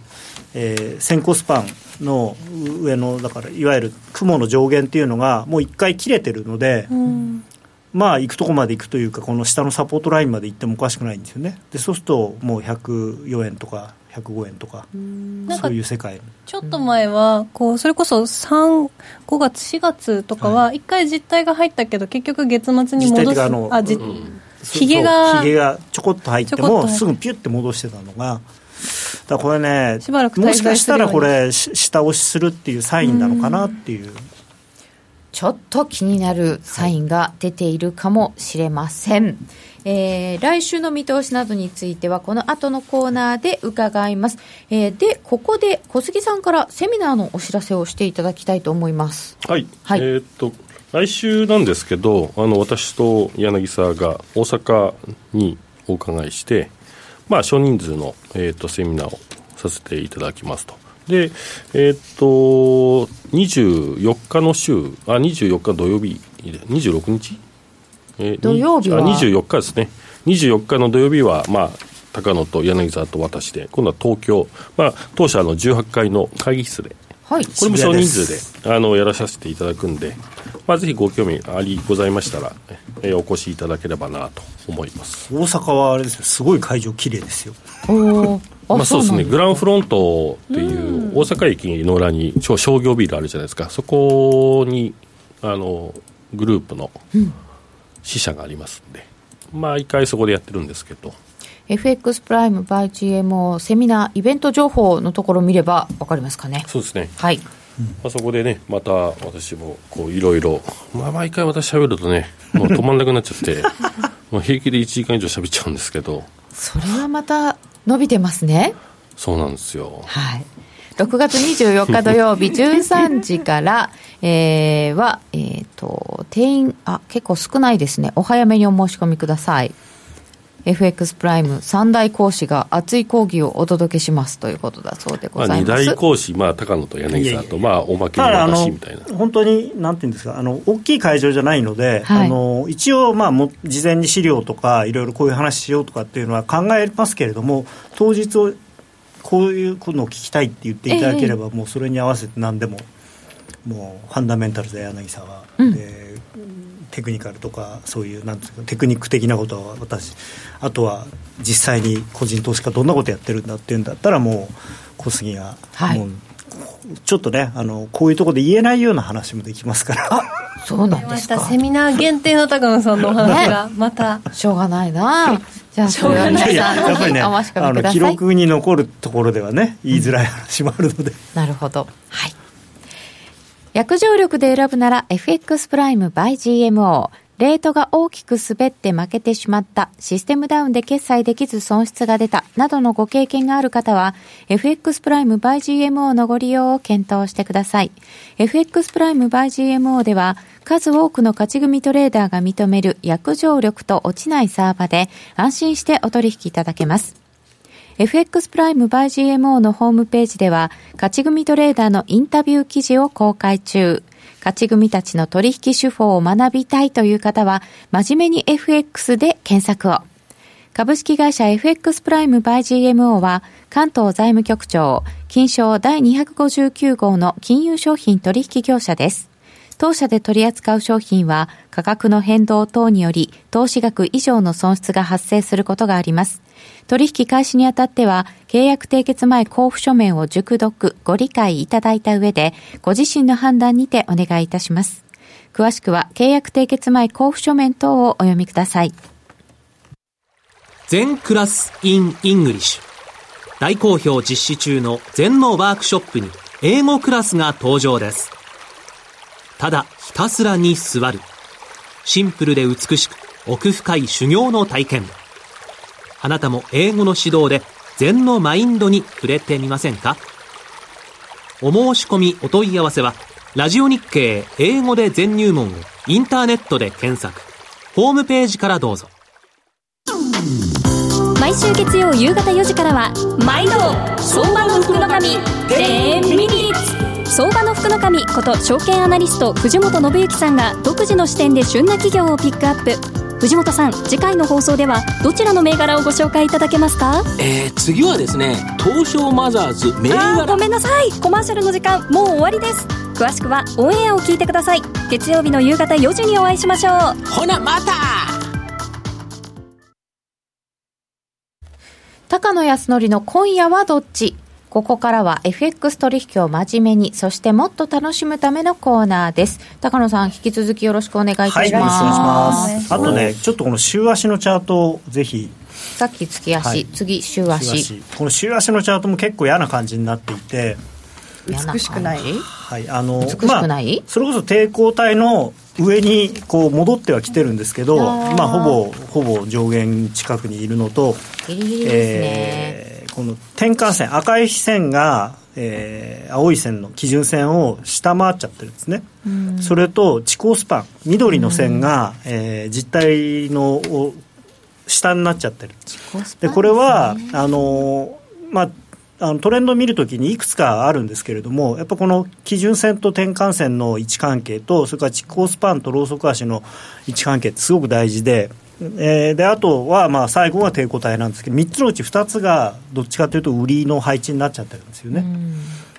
えー、先行スパンの上のだからいわゆる雲の上限っていうのがもう一回切れてるので、うん、まあ行くとこまで行くというかこの下のサポートラインまで行ってもおかしくないんですよね。でそうするともう104円とか105円とかそういう世界ちょっと前はこうそれこそ35月4月とかは一回実態が入ったけど結局月末に戻す。あじ、ひげがひげがちょこっと入ってもすぐピュッて戻してたのがだこれねもしかしたらこれ下押しするっていうサインなのかなっていう。ちょっと気になるサインが出ているかもしれません。えー、来週の見通しなどについてはこの後のコーナーで伺います、えー、でここで小杉さんからセミナーのお知らせをしていただきたいと思います。はい、はい、えー、っと来週なんですけどあの私と柳沢が大阪にお伺いして、まあ、少人数の、えー、っとセミナーをさせていただきますと。で、えー、っと、24日の週、あ、24日土曜日、26日、えー、土曜日は？あ24日ですね。24日の土曜日は、まあ、高野と柳沢と私で、今度は東京、まあ、当社の18階の会議室で、はい、これも少人数であのやらさせていただくんで、まあ、ぜひご興味ありございましたら、えー、お越しいただければなと思います。大阪はあれですよ。すごい会場綺麗ですよ。おまあ、そうですね。グランフロントっていう大阪駅の裏に超商業ビルあるじゃないですか。そこにあのグループの支社がありますんで、毎回そこでやってるんですけど FX プライム by GMO セミナーイベント情報のところを見れば分かりますかね？そうですね。はい、まあ、そこでねまた私もこういろいろまあ毎回私喋るとねもう止まんなくなっちゃって もう平気で1時間以上喋っちゃうんですけど。それはまた伸びてますね。そうなんですよ。はい。6月24日土曜日13時から、えー、は、えっ、ー、と、定員、あ、結構少ないですね。お早めにお申し込みください。FX プライム三大講師が熱い講義をお届けしますということだそうでございます、まあ、二大講師、まあ、高野と柳沢と、まあ、おまけの私みたいな。本当になんていうんですかあの大きい会場じゃないので、はい、あの一応、まあ、も事前に資料とかいろいろこういう話しようとかっていうのは考えますけれども当日をこういうことを聞きたいって言っていただければ、えー、もうそれに合わせて何でももうファンダメンタルズ柳沢、うん、でテクニカルとかそういうなんですかテクニック的なことは私あとは実際に個人投資家どんなことやってるんだっていうんだったらもう小杉が、はい、もうちょっとねあのこういうところで言えないような話もできますから。そうなんですか。セミナー限定の高野さんのお話がまた、しょうがないな。じゃあそれは皆さんやっぱりねあの記録に残るところではね言いづらい話もあるので、うん、なるほど。はい約定力で選ぶなら FX プライム by GMO。レートが大きく滑って負けてしまった、システムダウンで決済できず損失が出た、などのご経験がある方は、FX プライム by GMO のご利用を検討してください。FX プライム by GMO では、数多くの勝ち組トレーダーが認める約定力と落ちないサーバで、安心してお取引いただけます。FX プライムバイ GMO のホームページでは、勝ち組トレーダーのインタビュー記事を公開中。勝ち組たちの取引手法を学びたいという方は、真面目に FX で検索を。株式会社 FX プライムバイ GMO は、関東財務局長、金賞第259号の金融商品取引業者です。当社で取り扱う商品は価格の変動等により投資額以上の損失が発生することがあります。取引開始にあたっては、契約締結前交付書面を熟読、ご理解いただいた上で、ご自身の判断にてお願いいたします。詳しくは、契約締結前交付書面等をお読みください。全クラス in English。大好評実施中の全のワークショップに英語クラスが登場です。ただひたすらに座る。シンプルで美しく奥深い修行の体験。あなたも英語の指導で禅のマインドに触れてみませんか？お申し込みお問い合わせは、ラジオ日経英語で全入門をインターネットで検索。ホームページからどうぞ。毎週月曜夕方4時からは、毎度相場の福の神10ミニッツ相場の福の神こと証券アナリスト藤本信之さんが独自の視点で旬な企業をピックアップ。藤本さん次回の放送ではどちらの銘柄をご紹介いただけますか？えー、次はですね東証マザーズ銘柄。ごめんなさい。コマーシャルの時間もう終わりです。詳しくはオンエアを聞いてください。月曜日の夕方4時にお会いしましょう。ほなまた。高野康則の今夜はどっち？ここからは FX 取引を真面目に、そしてもっと楽しむためのコーナーです。高野さん、引き続きよろしくお願いいたします。はい、よろしくお願いします。あとね、ちょっとこの週足のチャートをぜひ。さっき月足、はい、次週足この週足のチャートも結構嫌な感じになっていて。美しくない？はいあの美しくない、まあ、それこそ抵抗体の上にこう戻ってはきてるんですけどまあほぼほぼ上限近くにいるのとギリギリですね、えーこの転換線赤い線が、えー、青い線の基準線を下回っちゃってるんですね、それと地高スパン緑の線が、えー、実体の下になっちゃってる。で、ね、これはあのまああのトレンドを見るときにいくつかあるんですけれども、やっぱこの基準線と転換線の位置関係と、それから蓄光スパンとローソク足の位置関係ってすごく大事で、えー、であとはまあ最後は抵抗体なんですけど、3つのうち2つがどっちかというと、売りの配置になっちゃってるんですよね。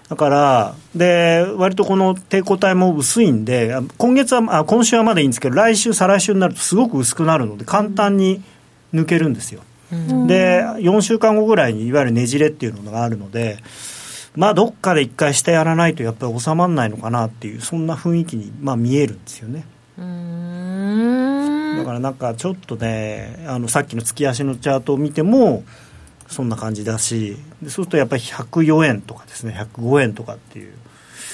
だからで、割とこの抵抗体も薄いんで、今月はあ今週はまだいいんですけど、来週、再来週になるとすごく薄くなるので、簡単に抜けるんですよ。で4週間後ぐらいにいわゆるねじれっていうのがあるのでまあどっかで一回してやらないとやっぱり収まらないのかなっていうそんな雰囲気にまあ見えるんですよね。だからなんかちょっとねあのさっきの月足のチャートを見てもそんな感じだしそうするとやっぱり104円とかですね105円とかっていう。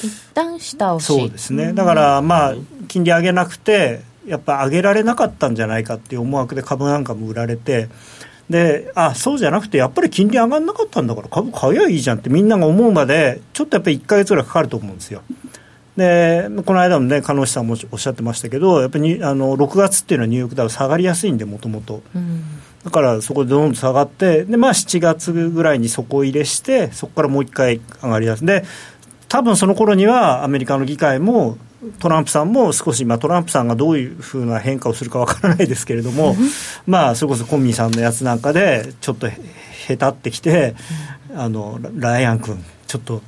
一旦下押し。そうですね。だからまあ金利上げなくてやっぱ上げられなかったんじゃないかっていう思惑で株なんかも売られてであそうじゃなくて、やっぱり金利上がらなかったんだから、株買えばいいじゃんってみんなが思うまで、ちょっとやっぱり1か月ぐらいかかると思うんですよ。でこの間もね、鹿野さんもおっしゃってましたけど、やっぱりあの6月っていうのはニューヨークダウ下がりやすいんで、もともと。だからそこでどんどん下がって、でまあ、7月ぐらいに底入れして、そこからもう一回上がりやすい。で多分その頃にはアメリカの議会もトランプさんも少し、まあ、トランプさんがどういうふうな変化をするかわからないですけれども、まあ、それこそコンミーさんのやつなんかで、ちょっとへたってきて、あのライアン君、ちょっと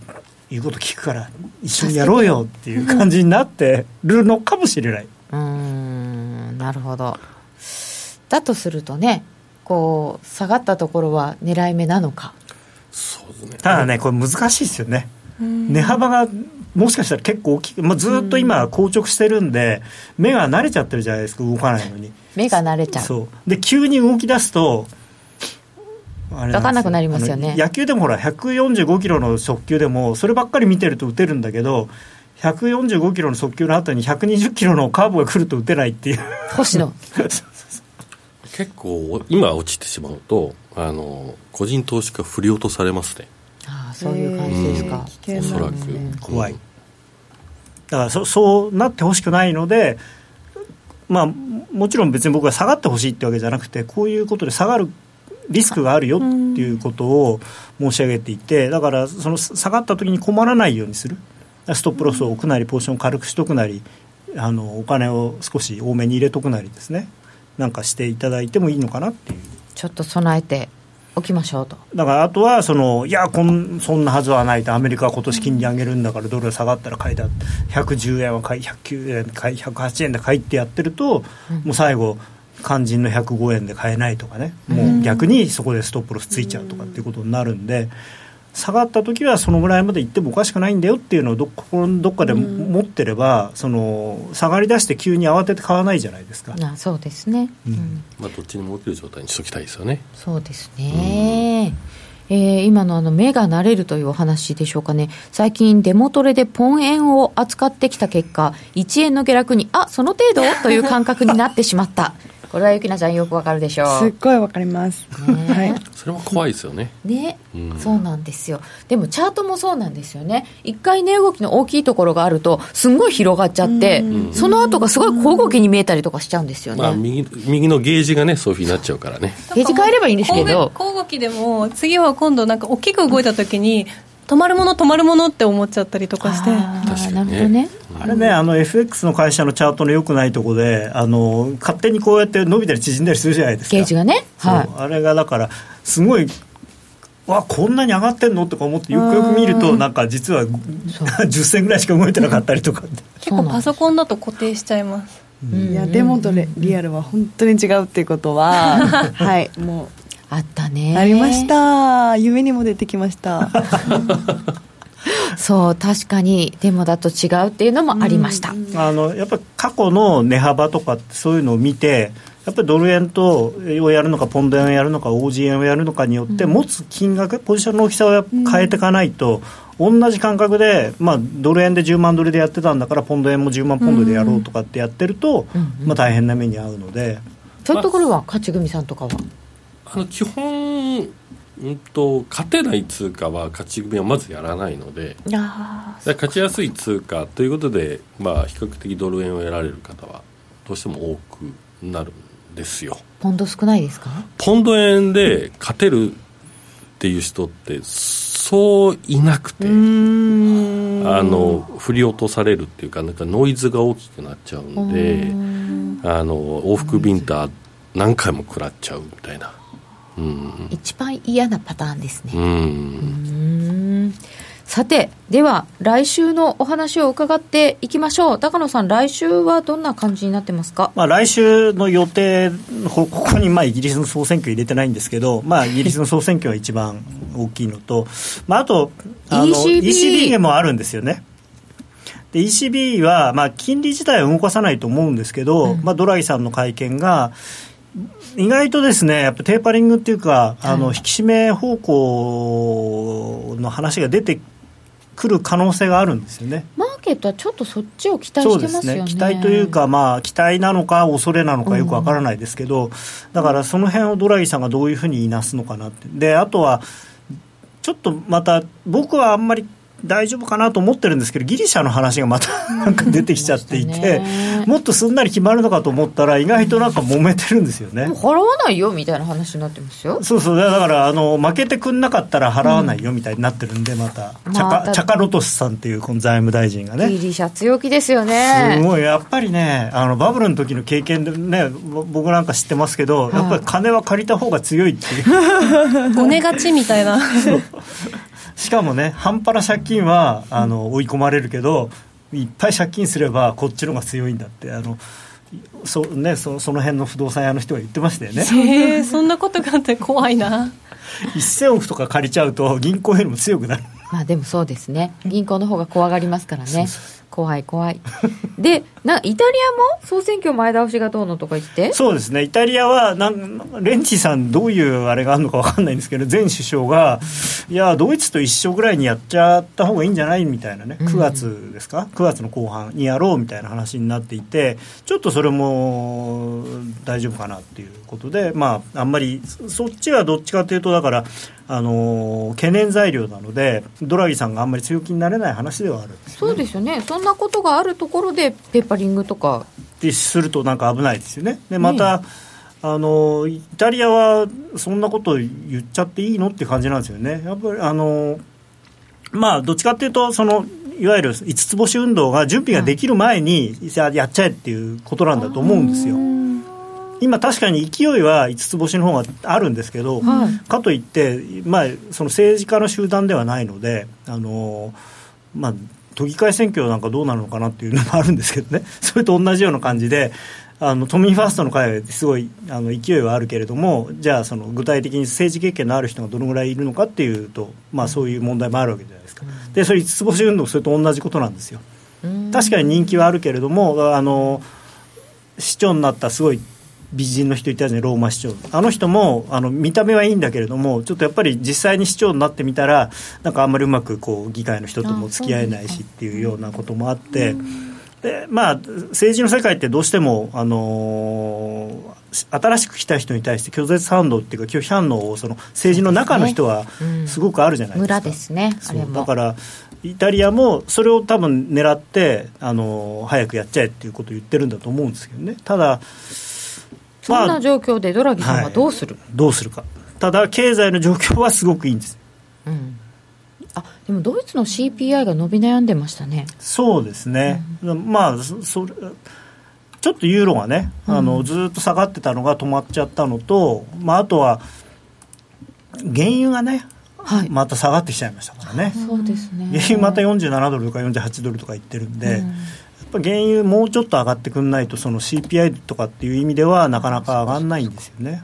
言うこと聞くから、一緒にやろうよっていう感じになってるのかもしれない。うんなるほど。だとするとね、こう下がったところは狙い目なのか？そうですね。ただね、これ難しいですよね。値幅がもしかしたら結構大きく、まあ、ずっと今、硬直してるんで、目が慣れちゃってるじゃないですか、動かないのに。目が慣れちゃう。そうで急に動き出すと、分かんなくなりますよね。野球でもほら、145キロの速球でも、そればっかり見てると打てるんだけど、145キロの速球の後に120キロのカーブが来ると打てないっていう。星野。結構、今落ちてしまうと、あの個人投資家振り落とされますね。あそういう感じですか、えー、おそらく。怖い。だからそそうなってほしくないのでまあもちろん別に僕は下がってほしいってわけじゃなくてこういうことで下がるリスクがあるよっていうことを申し上げていてだからその下がった時に困らないようにする。ストップロスを置くなりポジションを軽くしとくなりあのお金を少し多めに入れとくなりですね。なんかしていただいてもいいのかなっていう。ちょっと備えておきましょうと。だからあとはそのいやこんそんなはずはないとアメリカは今年金利上げるんだからドルが下がったら買いだ。110円は買い109円買い108円で買いってやってると、うん、もう最後肝心の105円で買えないとかね。もう逆にそこでストップロスついちゃうとかっていうことになるんで。下がった時はそのぐらいまでいってもおかしくないんだよっていうのをどこどっかで持ってれば、その下がりだして急に慌てて買わないじゃないですか。あそうですね、うん、まあ、どっちにも起きる状態にしときたいですよね。そうですね、うん、えー、今のあの目が慣れるというお話でしょうかね、最近、デモトレでポン円を扱ってきた結果、1円の下落に、あその程度？という感覚になってしまった。これはゆきなちゃんよくわかるでしょう。すっごいわかります、ね、はい。それも怖いですよね。ね、うん、そうなんですよ。でもチャートもそうなんですよね。一回値動きの大きいところがあるとすんごい広がっちゃって、その後がすごい小動きに見えたりとかしちゃうんですよね、まあ、右右のゲージがねそういうふうになっちゃうからね。ゲージ変えればいいんですけど。小動きでも次は今度なんか大きく動いた時に止まるもの止まるものって思っちゃったりとかして。あなるほどね。あれねあの FX の会社のチャートのよくないところであの勝手にこうやって伸びたり縮んだりするじゃないですか。ゲージがね、はい、あれがだからすごいわこんなに上がってんのとか思ってよくよく見るとなんか実は10銭 ぐらいしか動いてなかったりとか。結構パソコンだと固定しちゃいます。いやデモとリアルは本当に違うっていうことは はいもうあったね。ありました。夢にも出てきました。そう確かにデモだと違うっていうのもありました、あのやっぱり過去の値幅とかそういうのを見てやっぱりドル円とをやるのかポンド円をやるのか OG 円をやるのかによって持つ金額、ポジションの大きさを変えていかないと、同じ感覚で、まあ、ドル円で10万ドルでやってたんだからポンド円も10万ポンドでやろうとかってやってると、まあ、大変な目に遭うので。そういうところは勝ち組さんとかは？あの基本、うんと、勝てない通貨は勝ち組はまずやらないので勝ちやすい通貨ということで、まあ、比較的ドル円を得られる方はどうしても多くなるんですよ。ポンド少ないですか？ポンド円で勝てるっていう人ってそそういなくてあの振り落とされるっていうかなんかノイズが大きくなっちゃうんであの往復ビンタ何回も食らっちゃうみたいな、うん、一番嫌なパターンですね。うん。さてでは来週のお話を伺っていきましょう。高野さん来週はどんな感じになってますか、まあ、来週の予定ここにまあイギリスの総選挙入れてないんですけど、まあ、イギリスの総選挙が一番大きいのと、まあ、あとあの ECB, ECB もあるんですよね。で ECB は、まあ、金利自体は動かさないと思うんですけど、うん、まあ、ドラギさんの会見が意外とですねやっぱテーパリングっていうか、あの引き締め方向の話が出てくる可能性があるんですよね。マーケットはちょっとそっちを期待してますよね。ね期待というか、まあ、期待なのか、恐れなのかよくわからないですけど、うん、だからその辺をドラギさんがどういうふうに言いなすのかなって。で、あとは、ちょっとまた、僕はあんまり大丈夫かなと思ってるんですけどギリシャの話がまた なんか出てきちゃっていて、もっとすんなり決まるのかと思ったら意外となんか揉めてるんですよね。払わないよみたいな話になってますよ。そうそう。だからあの負けてくんなかったら払わないよみたいになってるんでまた、うん、チャカチャカロトスさんっていうこの財務大臣がね。ギリシャ強気ですよね。すごい。やっぱりねあのバブルの時の経験でね僕なんか知ってますけど、やっぱり金は借りた方が強いっていう。ごねがちみたいなしかもね半端な借金はあの追い込まれるけどいっぱい借金すればこっちの方が強いんだってあのそ,、ね、そその辺の不動産屋の人が言ってましたよね。へえそんなことがあって怖いな。1000億とか借りちゃうと銀行よりも強くなる。まあでもそうですね。銀行の方が怖がりますからね。そうそう。怖い怖い。でなイタリアも総選挙前倒しがどうのとか言って？そうですね。イタリアはなんレンチさんどういうあれがあるのか分かんないんですけど前首相がいやドイツと一緒ぐらいにやっちゃった方がいいんじゃないみたいなね。9月ですか、うん、9月の後半にやろうみたいな話になっていてちょっとそれも大丈夫かなっていうことでまああんまりそっちはどっちかというとだからあの懸念材料なのでドラギさんがあんまり強気になれない話ではあるそうですよね。そんなことがあるところでペーパリングとか。するとなんか危ないですよね。でまた、ね、あのイタリアはそんなこと言っちゃっていいのって感じなんですよね。やっぱりあのまあどっちかっていうとそのいわゆる五つ星運動が準備ができる前に、やっちゃえっていうことなんだと思うんですよ。今確かに勢いは五つ星の方があるんですけど、はい、かといって、まあ、その政治家の集団ではないのであの、まあ、都議会選挙なんかどうなるのかなっていうのもあるんですけどね。それと同じような感じであの都民ファーストの会はすごいあの勢いはあるけれどもじゃあその具体的に政治経験のある人がどのぐらいいるのかっていうと、まあ、そういう問題もあるわけじゃないですか、でそれ五つ星運動それと同じことなんですよ。確かに人気はあるけれどもあの市長になったすごい美人の人いたじゃないローマ市長。あの人もあの見た目はいいんだけれどもちょっとやっぱり実際に市長になってみたらなんかあんまりうまくこう議会の人とも付き合えないしっていうようなこともあって。でまあ、政治の世界ってどうしても、あのー、新しく来た人に対して拒絶反応っていうか拒否反応をその政治の中の人はすごくあるじゃないですか。村ですねだからイタリアもそれを多分狙って、あのー、早くやっちゃえっていうことを言ってるんだと思うんですけどね。ただそんな状況でドラギさんはどうする、はい、どうするか。ただ経済の状況はすごくいいんです、うん、あでもドイツの CPI が伸び悩んでましたね。そうですね、うん、まあそれちょっとユーロがね、あのずっと下がってたのが止まっちゃったのと、まあ、あとは原油がね、はい、また下がってきちゃいましたからね、そうですね。原油また47ドルとか48ドルとかいってるんで、う原油もうちょっと上がってくんないとその CPI とかっていう意味ではなかなか上がらないんですよね。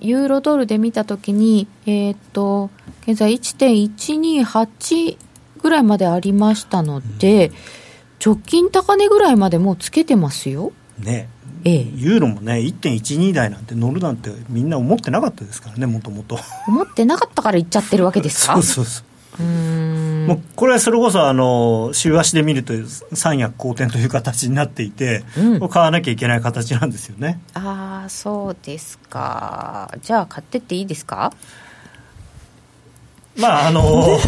ユーロドルで見たときに、えー、っと現在1.128ぐらいまでありましたので、うん、直近高値ぐらいまでもうつけてますよ。ね。ええ、ユーロもね1.12台なんて乗るなんてみんな思ってなかったですからねもともと。思ってなかったから言っちゃってるわけですか？そうそうそうもうこれはそれこそあの週足で見ると三役好転という形になっていて、うん、買わなきゃいけない形なんですよね。ああそうですか。じゃあ買ってっていいですか？まああの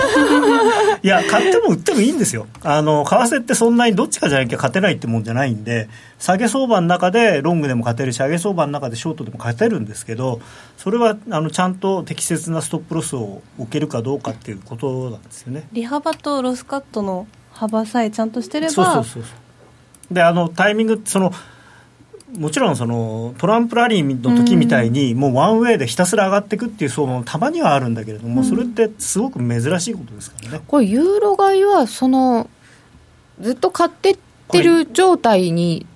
いや買っても売ってもいいんですよ。あの為替ってそんなにどっちかじゃなきゃ勝てないってもんじゃないんで下げ相場の中でロングでも勝てるし上げ相場の中でショートでも勝てるんですけどそれはあのちゃんと適切なストップロスを受けるかどうかっていうことなんですよね。利幅とロスカットの幅さえちゃんとしてればそうそうそうであのタイミングそのもちろんそのトランプラリーの時みたいに、もうワンウェイでひたすら上がっていくっていう相場もたまにはあるんだけれども、それってすごく珍しいことですからね。これユーロ買いはそのずっと買ってってる状態に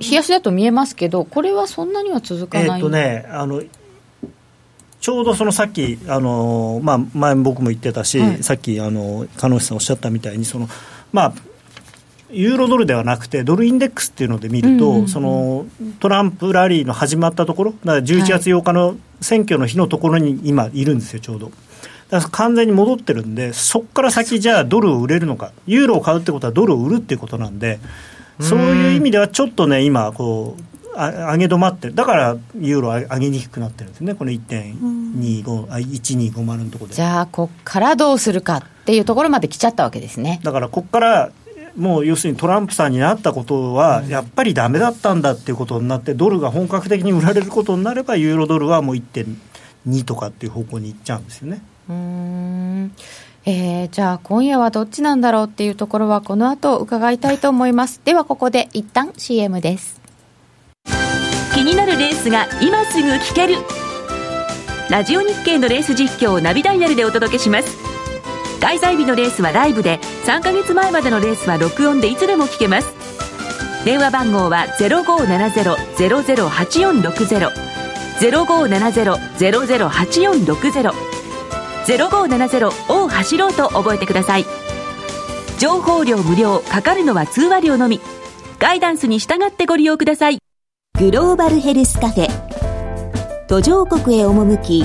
冷やしだと見えますけどこれはそんなには続かない。えっとねあのちょうどそのさっきあの、まあ、前僕も言ってたし、はい、さっきあの鹿野さんおっしゃったみたいにそのまあユーロドルではなくてドルインデックスっていうので見ると、うんうん、そのトランプラリーの始まったところだから11月8日の選挙の日のところに今いるんですよちょうど。だから完全に戻ってるんでそこから先じゃあドルを売れるのかユーロを買うってことはドルを売るっていうことなんでそういう意味ではちょっとね今こう上げ止まってだからユーロ上げにくくなってるんですねこの1.25、1250のところで。じゃあこっからどうするかっていうところまで来ちゃったわけですね。だからここからもう要するにトランプさんになったことは、やっぱりだめだったんだっていうことになって、ドルが本格的に売られることになれば、ユーロドルはもう1.2とかっていう方向にいっちゃうんですよね。うん。えー、じゃあ今夜はどっちなんだろうっていうところはこの後伺いたいと思います。ではここで一旦 CM です。気になるレースが今すぐ聞ける。ラジオ日経のレース実況をナビダイヤルでお届けします開催日のレースはライブで3ヶ月前までのレースは録音でいつでも聞けます。電話番号は0570-008460 0570-008460 0570を走ろうと覚えてください。情報量無料かかるのは通話料のみ。ガイダンスに従ってご利用ください。グローバルヘルスカフェ。途上国へ赴き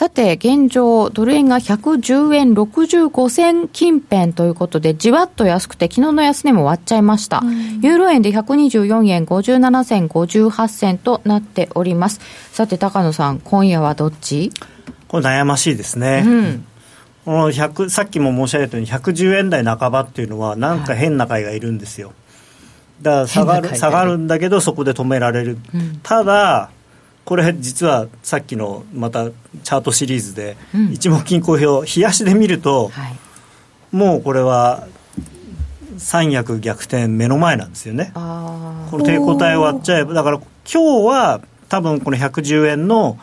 さて、現状、ドル円が110円65銭近辺ということで、じわっと安くて、昨日の安値も割っちゃいました。ユーロ円で124円57銭58銭となっております。さて、高野さん、今夜はどっち？これ悩ましいですね。うん。この1さっきも申し上げたように110円台半ばっていうのはなんか変な会がいるんですよ、だから下がる。下がるんだけどそこで止められる、うん、ただこれ実はさっきのまたチャートシリーズで、一目金公表冷やしで見ると、はい、もうこれは三役逆転目の前なんですよね。この抵抗体を割っちゃえばだから今日は多分この110円の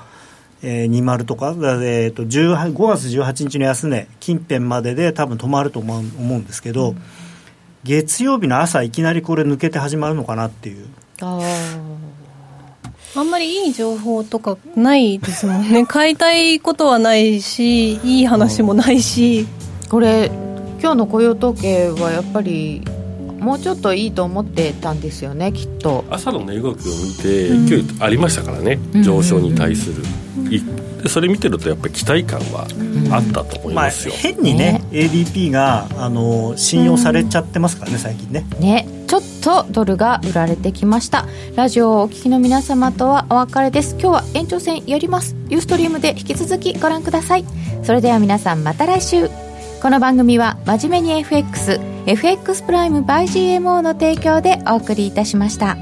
えー、20とか、えーと、5月18日の安値近辺までで多分止まると思う思うんですけど、うん、月曜日の朝いきなりこれ抜けて始まるのかなっていう。ああんまりいい情報とかないですもんね。買いたいことはないしいい話もないし、これ今日の雇用統計はやっぱりもうちょっといいと思ってたんですよねきっと。朝の値動きを見て、うん、勢いありましたからね、上昇に対する、でそれ見てるとやっぱり期待感はあったと思いますよ、まあ、変にねね。ADP があの信用されちゃってますからね、最近ね。ね。ちょっとドルが売られてきました。ラジオをお聞きの皆様とはお別れです。今日は延長戦やります。ユーストリームで引き続きご覧ください。それでは皆さんまた来週。この番組は真面目に FXFX プライム by GMO の提供でお送りいたしました。